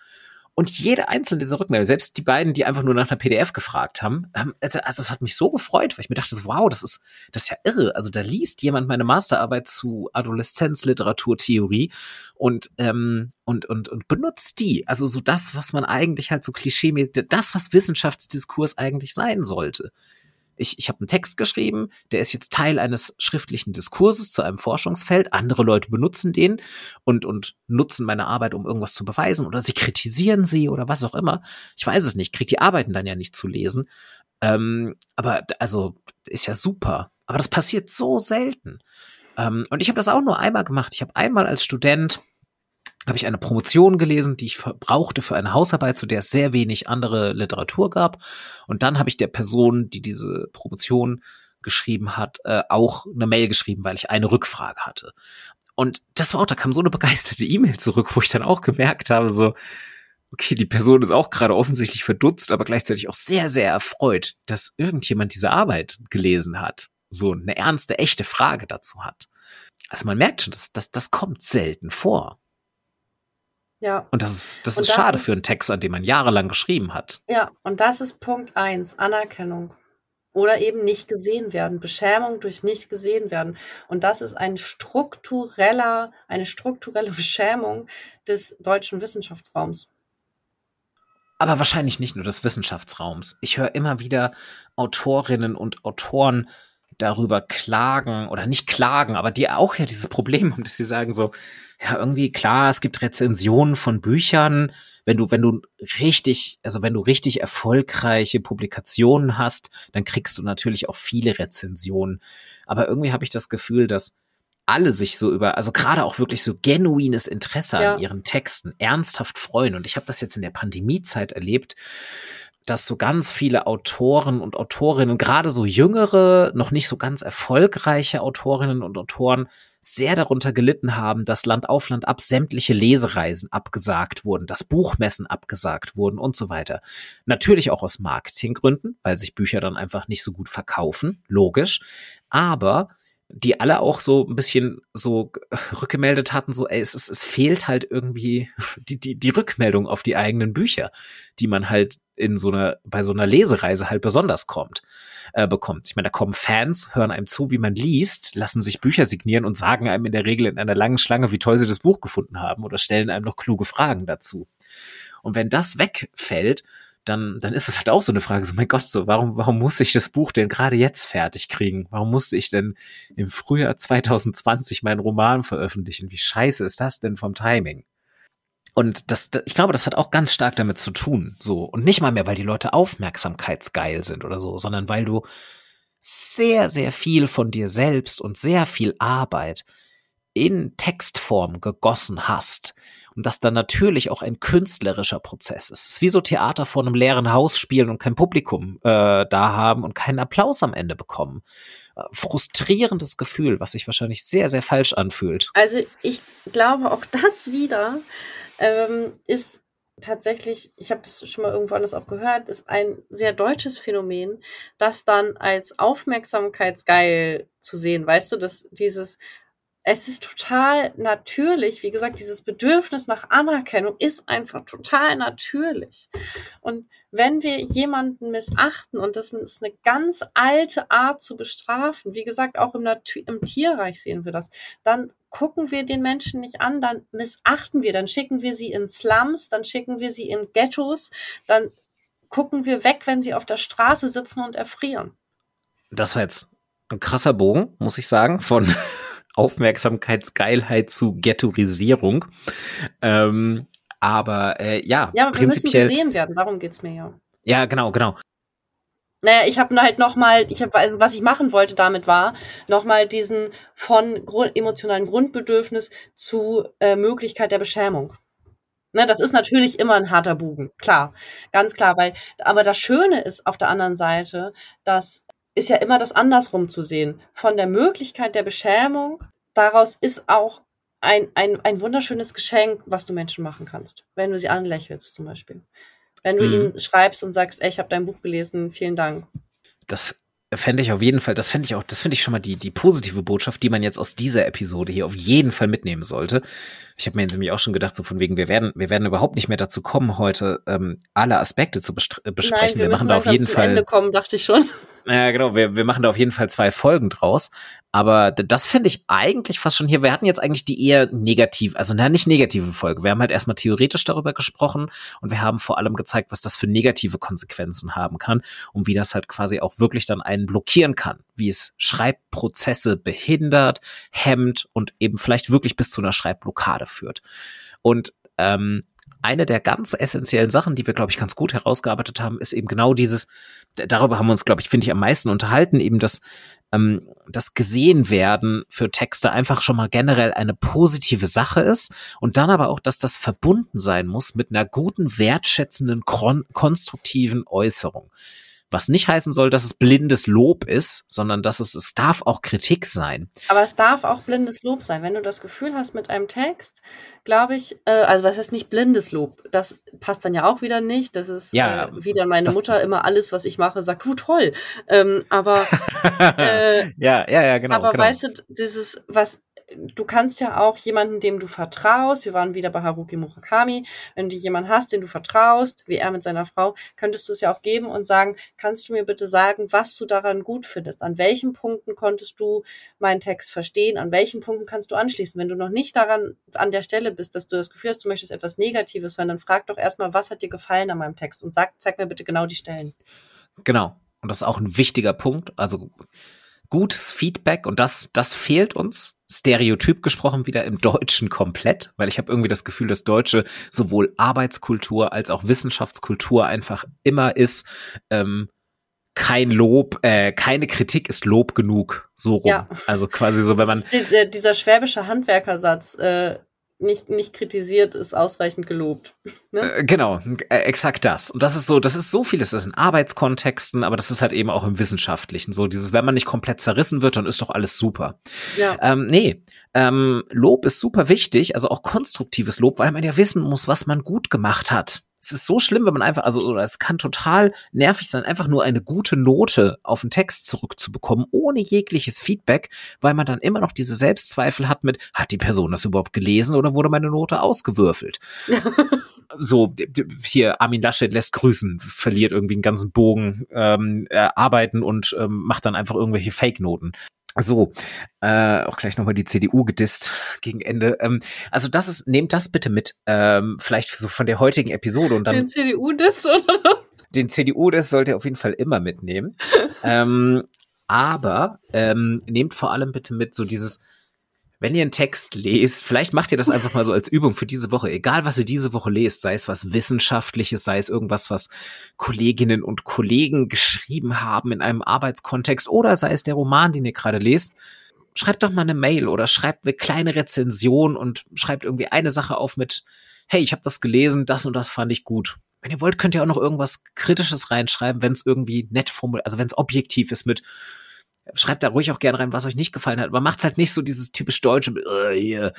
Und jede einzelne dieser Rückmeldungen, selbst die beiden, die einfach nur nach einer PDF gefragt haben, also, also es hat mich so gefreut, weil ich mir dachte, wow, das ist, das ist ja irre. Also da liest jemand meine Masterarbeit zu Adoleszenzliteraturtheorie und, ähm, und, und, und benutzt die. Also so das, was man eigentlich halt so klischee, das, was Wissenschaftsdiskurs eigentlich sein sollte ich, ich habe einen Text geschrieben, der ist jetzt Teil eines schriftlichen Diskurses zu einem Forschungsfeld. Andere Leute benutzen den und, und nutzen meine Arbeit, um irgendwas zu beweisen oder sie kritisieren sie oder was auch immer. Ich weiß es nicht, krieg die Arbeiten dann ja nicht zu lesen. Ähm, aber also ist ja super. Aber das passiert so selten. Ähm, und ich habe das auch nur einmal gemacht. Ich habe einmal als Student habe ich eine Promotion gelesen, die ich brauchte für eine Hausarbeit, zu der es sehr wenig andere Literatur gab. Und dann habe ich der Person, die diese Promotion geschrieben hat, äh, auch eine Mail geschrieben, weil ich eine Rückfrage hatte. Und das war auch, da kam so eine begeisterte E-Mail zurück, wo ich dann auch gemerkt habe, so, okay, die Person ist auch gerade offensichtlich verdutzt, aber gleichzeitig auch sehr, sehr erfreut, dass irgendjemand diese Arbeit gelesen hat. So eine ernste, echte Frage dazu hat. Also man merkt schon, dass das, das kommt selten vor. Ja. Und das ist, das ist das schade ist, für einen Text, an dem man jahrelang geschrieben hat. Ja, und das ist Punkt eins, Anerkennung. Oder eben nicht gesehen werden, Beschämung durch nicht gesehen werden. Und das ist ein struktureller, eine strukturelle Beschämung des deutschen Wissenschaftsraums. Aber wahrscheinlich nicht nur des Wissenschaftsraums. Ich höre immer wieder Autorinnen und Autoren darüber klagen oder nicht klagen, aber die auch ja dieses Problem haben, dass sie sagen so, ja, irgendwie klar, es gibt Rezensionen von Büchern. Wenn du, wenn du richtig, also wenn du richtig erfolgreiche Publikationen hast, dann kriegst du natürlich auch viele Rezensionen. Aber irgendwie habe ich das Gefühl, dass alle sich so über, also gerade auch wirklich so genuines Interesse ja. an ihren Texten ernsthaft freuen. Und ich habe das jetzt in der Pandemiezeit erlebt, dass so ganz viele Autoren und Autorinnen, gerade so jüngere, noch nicht so ganz erfolgreiche Autorinnen und Autoren, sehr darunter gelitten haben, dass Land auf Land ab sämtliche Lesereisen abgesagt wurden, dass Buchmessen abgesagt wurden und so weiter. Natürlich auch aus Marketinggründen, weil sich Bücher dann einfach nicht so gut verkaufen, logisch. Aber die alle auch so ein bisschen so rückgemeldet hatten, so, ey, es, es, es fehlt halt irgendwie die, die, die Rückmeldung auf die eigenen Bücher, die man halt in so einer, bei so einer Lesereise halt besonders kommt, äh, bekommt. Ich meine, da kommen Fans, hören einem zu, wie man liest, lassen sich Bücher signieren und sagen einem in der Regel in einer langen Schlange, wie toll sie das Buch gefunden haben oder stellen einem noch kluge Fragen dazu. Und wenn das wegfällt, dann, dann ist es halt auch so eine Frage, so mein Gott, so warum, warum muss ich das Buch denn gerade jetzt fertig kriegen? Warum musste ich denn im Frühjahr 2020 meinen Roman veröffentlichen? Wie scheiße ist das denn vom Timing? Und das, ich glaube, das hat auch ganz stark damit zu tun, so. Und nicht mal mehr, weil die Leute aufmerksamkeitsgeil sind oder so, sondern weil du sehr, sehr viel von dir selbst und sehr viel Arbeit in Textform gegossen hast und das dann natürlich auch ein künstlerischer Prozess ist. Es ist wie so Theater vor einem leeren Haus spielen und kein Publikum äh, da haben und keinen Applaus am Ende bekommen. Äh, frustrierendes Gefühl, was sich wahrscheinlich sehr, sehr falsch anfühlt. Also ich glaube, auch das wieder ähm, ist tatsächlich, ich habe das schon mal irgendwo anders auch gehört, ist ein sehr deutsches Phänomen, das dann als aufmerksamkeitsgeil zu sehen, weißt du, dass dieses es ist total natürlich. Wie gesagt, dieses Bedürfnis nach Anerkennung ist einfach total natürlich. Und wenn wir jemanden missachten, und das ist eine ganz alte Art zu bestrafen, wie gesagt, auch im, Natur im Tierreich sehen wir das, dann gucken wir den Menschen nicht an, dann missachten wir, dann schicken wir sie in Slums, dann schicken wir sie in Ghettos, dann gucken wir weg, wenn sie auf der Straße sitzen und erfrieren. Das war jetzt ein krasser Bogen, muss ich sagen, von Aufmerksamkeitsgeilheit zu Ghettoisierung. Ähm, aber äh, ja, ja, prinzipiell. Wir müssen gesehen werden, darum geht's mir ja. Ja, genau, genau. Naja, ich habe halt nochmal, ich habe, also was ich machen wollte damit war, nochmal diesen von Grund, emotionalen Grundbedürfnis zu äh, Möglichkeit der Beschämung. Ne, das ist natürlich immer ein harter Bogen, klar, ganz klar, weil, aber das Schöne ist auf der anderen Seite, dass ist ja immer das andersrum zu sehen. Von der Möglichkeit der Beschämung, daraus ist auch ein, ein, ein wunderschönes Geschenk, was du Menschen machen kannst, wenn du sie anlächelst zum Beispiel. Wenn du mhm. ihnen schreibst und sagst, ey, ich habe dein Buch gelesen, vielen Dank. Das fände ich auf jeden Fall, das fände ich auch, das finde ich schon mal die, die positive Botschaft, die man jetzt aus dieser Episode hier auf jeden Fall mitnehmen sollte. Ich habe mir nämlich auch schon gedacht, so von wegen, wir werden, wir werden überhaupt nicht mehr dazu kommen, heute ähm, alle Aspekte zu besprechen. Nein, wir, wir machen da auf jeden Fall. Ende kommen, dachte ich schon. Ja, genau, wir, wir machen da auf jeden Fall zwei Folgen draus. Aber das fände ich eigentlich fast schon hier. Wir hatten jetzt eigentlich die eher negativ, also na, nicht negative Folge. Wir haben halt erstmal theoretisch darüber gesprochen und wir haben vor allem gezeigt, was das für negative Konsequenzen haben kann und wie das halt quasi auch wirklich dann einen blockieren kann, wie es Schreibprozesse behindert, hemmt und eben vielleicht wirklich bis zu einer Schreibblockade führt. Und ähm, eine der ganz essentiellen Sachen, die wir, glaube ich, ganz gut herausgearbeitet haben, ist eben genau dieses, darüber haben wir uns, glaube ich, finde ich, am meisten unterhalten, eben das, ähm, das gesehen werden für Texte einfach schon mal generell eine positive Sache ist und dann aber auch, dass das verbunden sein muss mit einer guten, wertschätzenden, konstruktiven Äußerung. Was nicht heißen soll, dass es blindes Lob ist, sondern dass es, es darf auch Kritik sein. Aber es darf auch blindes Lob sein. Wenn du das Gefühl hast mit einem Text, glaube ich, äh, also was heißt nicht blindes Lob? Das passt dann ja auch wieder nicht. Das ist ja, äh, wieder meine Mutter immer alles, was ich mache, sagt, du toll. Ähm, aber äh, ja, ja, ja, genau. Aber genau. weißt du, dieses, was du kannst ja auch jemanden, dem du vertraust, wir waren wieder bei Haruki Murakami, wenn du jemanden hast, den du vertraust, wie er mit seiner Frau, könntest du es ja auch geben und sagen, kannst du mir bitte sagen, was du daran gut findest? An welchen Punkten konntest du meinen Text verstehen? An welchen Punkten kannst du anschließen? Wenn du noch nicht daran an der Stelle bist, dass du das Gefühl hast, du möchtest etwas Negatives hören, dann frag doch erstmal, was hat dir gefallen an meinem Text und sag, zeig mir bitte genau die Stellen. Genau. Und das ist auch ein wichtiger Punkt. Also gutes Feedback und das, das fehlt uns. Stereotyp gesprochen wieder im Deutschen komplett, weil ich habe irgendwie das Gefühl, dass Deutsche sowohl Arbeitskultur als auch Wissenschaftskultur einfach immer ist, ähm, kein Lob, äh, keine Kritik ist Lob genug, so rum. Ja. Also quasi so, wenn man. Die, dieser schwäbische Handwerkersatz, äh, nicht, nicht kritisiert, ist ausreichend gelobt. Ne? Äh, genau, äh, exakt das. Und das ist so, das ist so vieles, das in Arbeitskontexten, aber das ist halt eben auch im Wissenschaftlichen. So dieses, wenn man nicht komplett zerrissen wird, dann ist doch alles super. Ja. Ähm, nee, ähm, Lob ist super wichtig, also auch konstruktives Lob, weil man ja wissen muss, was man gut gemacht hat es ist so schlimm, wenn man einfach, also oder es kann total nervig sein, einfach nur eine gute Note auf den Text zurückzubekommen, ohne jegliches Feedback, weil man dann immer noch diese Selbstzweifel hat mit, hat die Person das überhaupt gelesen oder wurde meine Note ausgewürfelt? so, hier Armin Laschet lässt grüßen, verliert irgendwie einen ganzen Bogen ähm, äh, arbeiten und ähm, macht dann einfach irgendwelche Fake-Noten. So, äh, auch gleich nochmal die CDU gedisst gegen Ende. Ähm, also das ist, nehmt das bitte mit, ähm, vielleicht so von der heutigen Episode und dann. Den CDU-Diss oder? Den CDU-Diss sollt ihr auf jeden Fall immer mitnehmen. ähm, aber ähm, nehmt vor allem bitte mit so dieses, wenn ihr einen Text lest, vielleicht macht ihr das einfach mal so als Übung für diese Woche, egal was ihr diese Woche lest, sei es was Wissenschaftliches, sei es irgendwas, was Kolleginnen und Kollegen geschrieben haben in einem Arbeitskontext oder sei es der Roman, den ihr gerade lest, schreibt doch mal eine Mail oder schreibt eine kleine Rezension und schreibt irgendwie eine Sache auf mit, hey, ich habe das gelesen, das und das fand ich gut. Wenn ihr wollt, könnt ihr auch noch irgendwas Kritisches reinschreiben, wenn es irgendwie nett formuliert, also wenn es objektiv ist mit, schreibt da ruhig auch gerne rein, was euch nicht gefallen hat, aber macht's halt nicht so dieses typisch deutsche, äh, hier,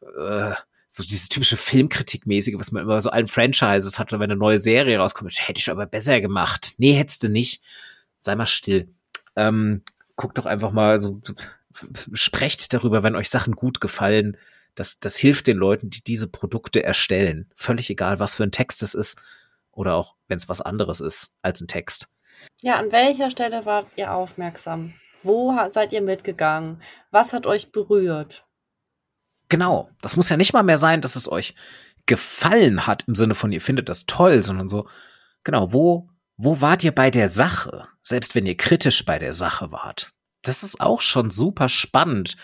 äh, so dieses typische Filmkritikmäßige, was man immer so allen Franchises hat, wenn eine neue Serie rauskommt, hätte ich aber besser gemacht. Nee, hättest du nicht. Sei mal still. Ähm, guckt doch einfach mal so, sprecht darüber, wenn euch Sachen gut gefallen. Das, das hilft den Leuten, die diese Produkte erstellen. Völlig egal, was für ein Text es ist oder auch, wenn es was anderes ist als ein Text. Ja, an welcher Stelle wart ihr aufmerksam? Wo seid ihr mitgegangen? Was hat euch berührt? Genau, das muss ja nicht mal mehr sein, dass es euch gefallen hat im Sinne von ihr findet das toll, sondern so, genau, wo, wo wart ihr bei der Sache? Selbst wenn ihr kritisch bei der Sache wart. Das ist auch schon super spannend,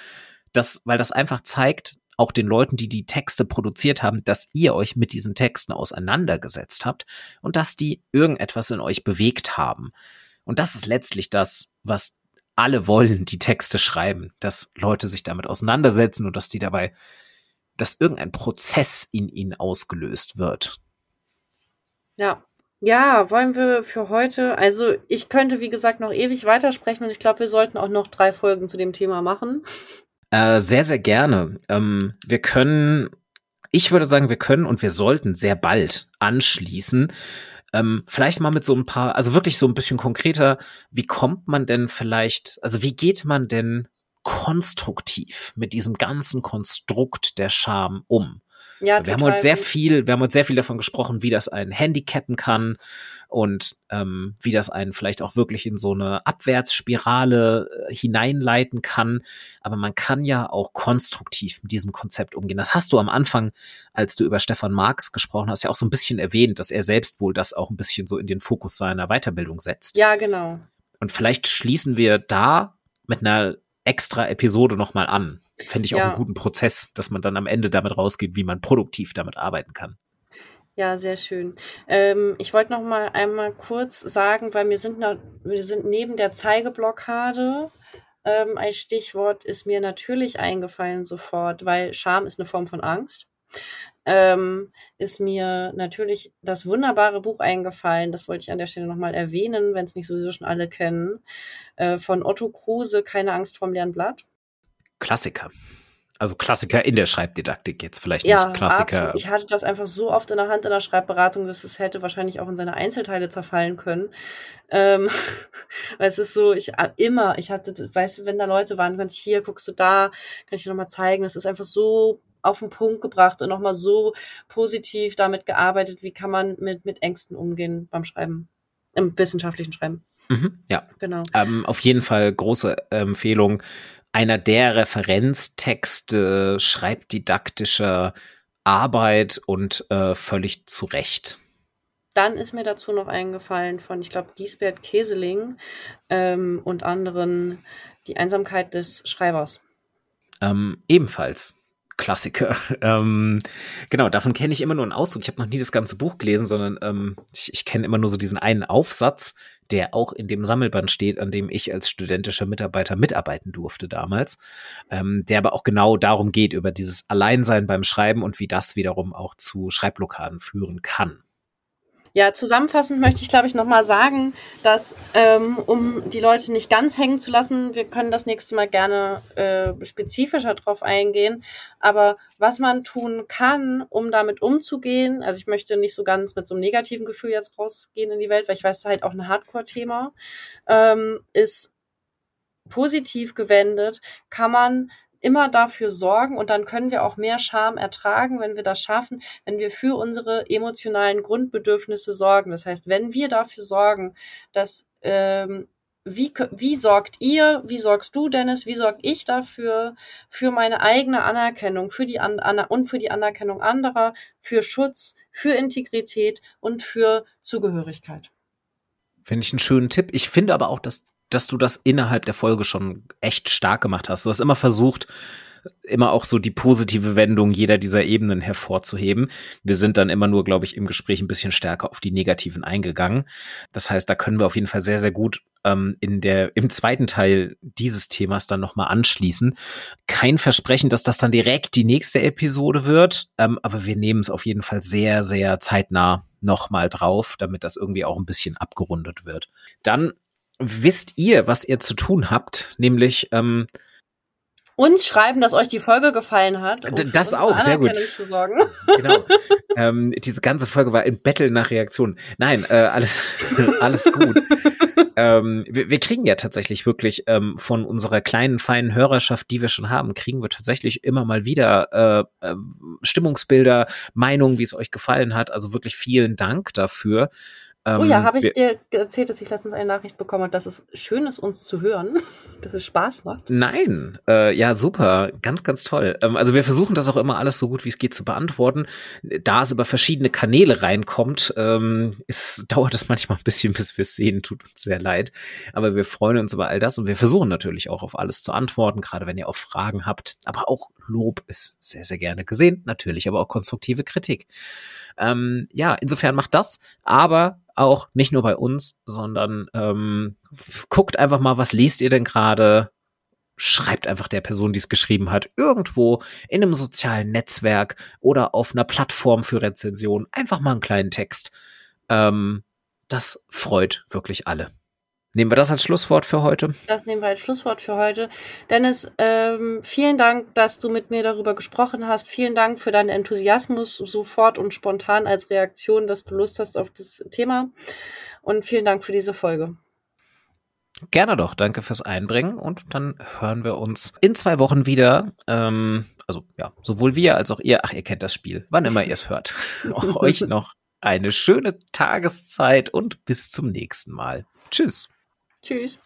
das, weil das einfach zeigt, auch den Leuten, die die Texte produziert haben, dass ihr euch mit diesen Texten auseinandergesetzt habt und dass die irgendetwas in euch bewegt haben. Und das ist letztlich das, was alle wollen, die Texte schreiben, dass Leute sich damit auseinandersetzen und dass die dabei, dass irgendein Prozess in ihnen ausgelöst wird. Ja. Ja, wollen wir für heute, also ich könnte, wie gesagt, noch ewig weitersprechen und ich glaube, wir sollten auch noch drei Folgen zu dem Thema machen. Äh, sehr, sehr gerne. Ähm, wir können, ich würde sagen, wir können und wir sollten sehr bald anschließen. Ähm, vielleicht mal mit so ein paar, also wirklich so ein bisschen konkreter, wie kommt man denn vielleicht, also wie geht man denn konstruktiv mit diesem ganzen Konstrukt der Scham um? Ja, wir haben heute sehr viel, wir haben heute sehr viel davon gesprochen, wie das einen handicappen kann und ähm, wie das einen vielleicht auch wirklich in so eine Abwärtsspirale äh, hineinleiten kann. Aber man kann ja auch konstruktiv mit diesem Konzept umgehen. Das hast du am Anfang, als du über Stefan Marx gesprochen hast, ja auch so ein bisschen erwähnt, dass er selbst wohl das auch ein bisschen so in den Fokus seiner Weiterbildung setzt. Ja, genau. Und vielleicht schließen wir da mit einer extra Episode nochmal an. Fände ich auch ja. einen guten Prozess, dass man dann am Ende damit rausgeht, wie man produktiv damit arbeiten kann. Ja, sehr schön. Ähm, ich wollte noch mal einmal kurz sagen, weil wir sind, wir sind neben der Zeigeblockade. Ähm, ein Stichwort ist mir natürlich eingefallen sofort, weil Scham ist eine Form von Angst. Ähm, ist mir natürlich das wunderbare Buch eingefallen, das wollte ich an der Stelle nochmal erwähnen, wenn es nicht sowieso schon alle kennen, äh, von Otto Kruse, Keine Angst vorm leeren Blatt. Klassiker. Also Klassiker in der Schreibdidaktik jetzt vielleicht ja, nicht Klassiker. Absolut. Ich hatte das einfach so oft in der Hand in der Schreibberatung, dass es hätte wahrscheinlich auch in seine Einzelteile zerfallen können. Ähm, es ist so, ich äh, immer, ich hatte, weißt du, wenn da Leute waren, kann ich hier, guckst du da, kann ich dir nochmal zeigen. Das ist einfach so auf den Punkt gebracht und nochmal so positiv damit gearbeitet, wie kann man mit, mit Ängsten umgehen beim Schreiben, im wissenschaftlichen Schreiben. Mhm, ja, genau. Ähm, auf jeden Fall große Empfehlung einer der Referenztexte schreibdidaktischer Arbeit und äh, völlig zu Recht. Dann ist mir dazu noch eingefallen von, ich glaube, Giesbert Keseling ähm, und anderen die Einsamkeit des Schreibers. Ähm, ebenfalls Klassiker. ähm, genau, davon kenne ich immer nur einen Ausdruck. Ich habe noch nie das ganze Buch gelesen, sondern ähm, ich, ich kenne immer nur so diesen einen Aufsatz, der auch in dem Sammelband steht, an dem ich als studentischer Mitarbeiter mitarbeiten durfte damals, ähm, der aber auch genau darum geht, über dieses Alleinsein beim Schreiben und wie das wiederum auch zu Schreibblockaden führen kann. Ja, zusammenfassend möchte ich, glaube ich, nochmal sagen, dass, ähm, um die Leute nicht ganz hängen zu lassen, wir können das nächste Mal gerne äh, spezifischer drauf eingehen. Aber was man tun kann, um damit umzugehen, also ich möchte nicht so ganz mit so einem negativen Gefühl jetzt rausgehen in die Welt, weil ich weiß, es ist halt auch ein Hardcore-Thema, ähm, ist positiv gewendet, kann man immer dafür sorgen und dann können wir auch mehr Scham ertragen, wenn wir das schaffen, wenn wir für unsere emotionalen Grundbedürfnisse sorgen. Das heißt, wenn wir dafür sorgen, dass ähm, wie, wie sorgt ihr, wie sorgst du, Dennis, wie sorg ich dafür, für meine eigene Anerkennung, für die An An und für die Anerkennung anderer, für Schutz, für Integrität und für Zugehörigkeit. Finde ich einen schönen Tipp. Ich finde aber auch, dass dass du das innerhalb der Folge schon echt stark gemacht hast. Du hast immer versucht, immer auch so die positive Wendung jeder dieser Ebenen hervorzuheben. Wir sind dann immer nur, glaube ich, im Gespräch ein bisschen stärker auf die negativen eingegangen. Das heißt, da können wir auf jeden Fall sehr, sehr gut ähm, in der, im zweiten Teil dieses Themas dann nochmal anschließen. Kein Versprechen, dass das dann direkt die nächste Episode wird, ähm, aber wir nehmen es auf jeden Fall sehr, sehr zeitnah nochmal drauf, damit das irgendwie auch ein bisschen abgerundet wird. Dann wisst ihr, was ihr zu tun habt, nämlich ähm, uns schreiben, dass euch die Folge gefallen hat. Um das auch, sehr gut. Zu sorgen. Genau. ähm, diese ganze Folge war ein Battle nach Reaktionen. Nein, äh, alles, alles gut. ähm, wir, wir, kriegen ja tatsächlich wirklich ähm, von unserer kleinen, feinen Hörerschaft, die wir schon haben, kriegen wir tatsächlich immer mal wieder äh, äh, Stimmungsbilder, Meinungen, wie es euch gefallen hat. Also wirklich vielen Dank dafür. Ähm, oh ja, habe ich dir erzählt, dass ich letztens eine Nachricht bekommen habe, dass es schön ist, uns zu hören, dass es Spaß macht? Nein, äh, ja, super, ganz, ganz toll. Ähm, also wir versuchen das auch immer alles so gut wie es geht zu beantworten. Da es über verschiedene Kanäle reinkommt, ähm, ist, dauert es manchmal ein bisschen, bis wir es sehen, tut uns sehr leid. Aber wir freuen uns über all das und wir versuchen natürlich auch auf alles zu antworten, gerade wenn ihr auch Fragen habt. Aber auch Lob ist sehr, sehr gerne gesehen, natürlich, aber auch konstruktive Kritik. Ähm, ja, insofern macht das, aber auch nicht nur bei uns, sondern ähm, guckt einfach mal, was liest ihr denn gerade? Schreibt einfach der Person, die es geschrieben hat, irgendwo in einem sozialen Netzwerk oder auf einer Plattform für Rezension einfach mal einen kleinen Text. Ähm, das freut wirklich alle. Nehmen wir das als Schlusswort für heute? Das nehmen wir als Schlusswort für heute. Dennis, ähm, vielen Dank, dass du mit mir darüber gesprochen hast. Vielen Dank für deinen Enthusiasmus sofort und spontan als Reaktion, dass du Lust hast auf das Thema. Und vielen Dank für diese Folge. Gerne doch. Danke fürs Einbringen. Und dann hören wir uns in zwei Wochen wieder. Ähm, also ja, sowohl wir als auch ihr. Ach, ihr kennt das Spiel. Wann immer ihr es hört. Euch noch eine schöne Tageszeit und bis zum nächsten Mal. Tschüss. Tschüss.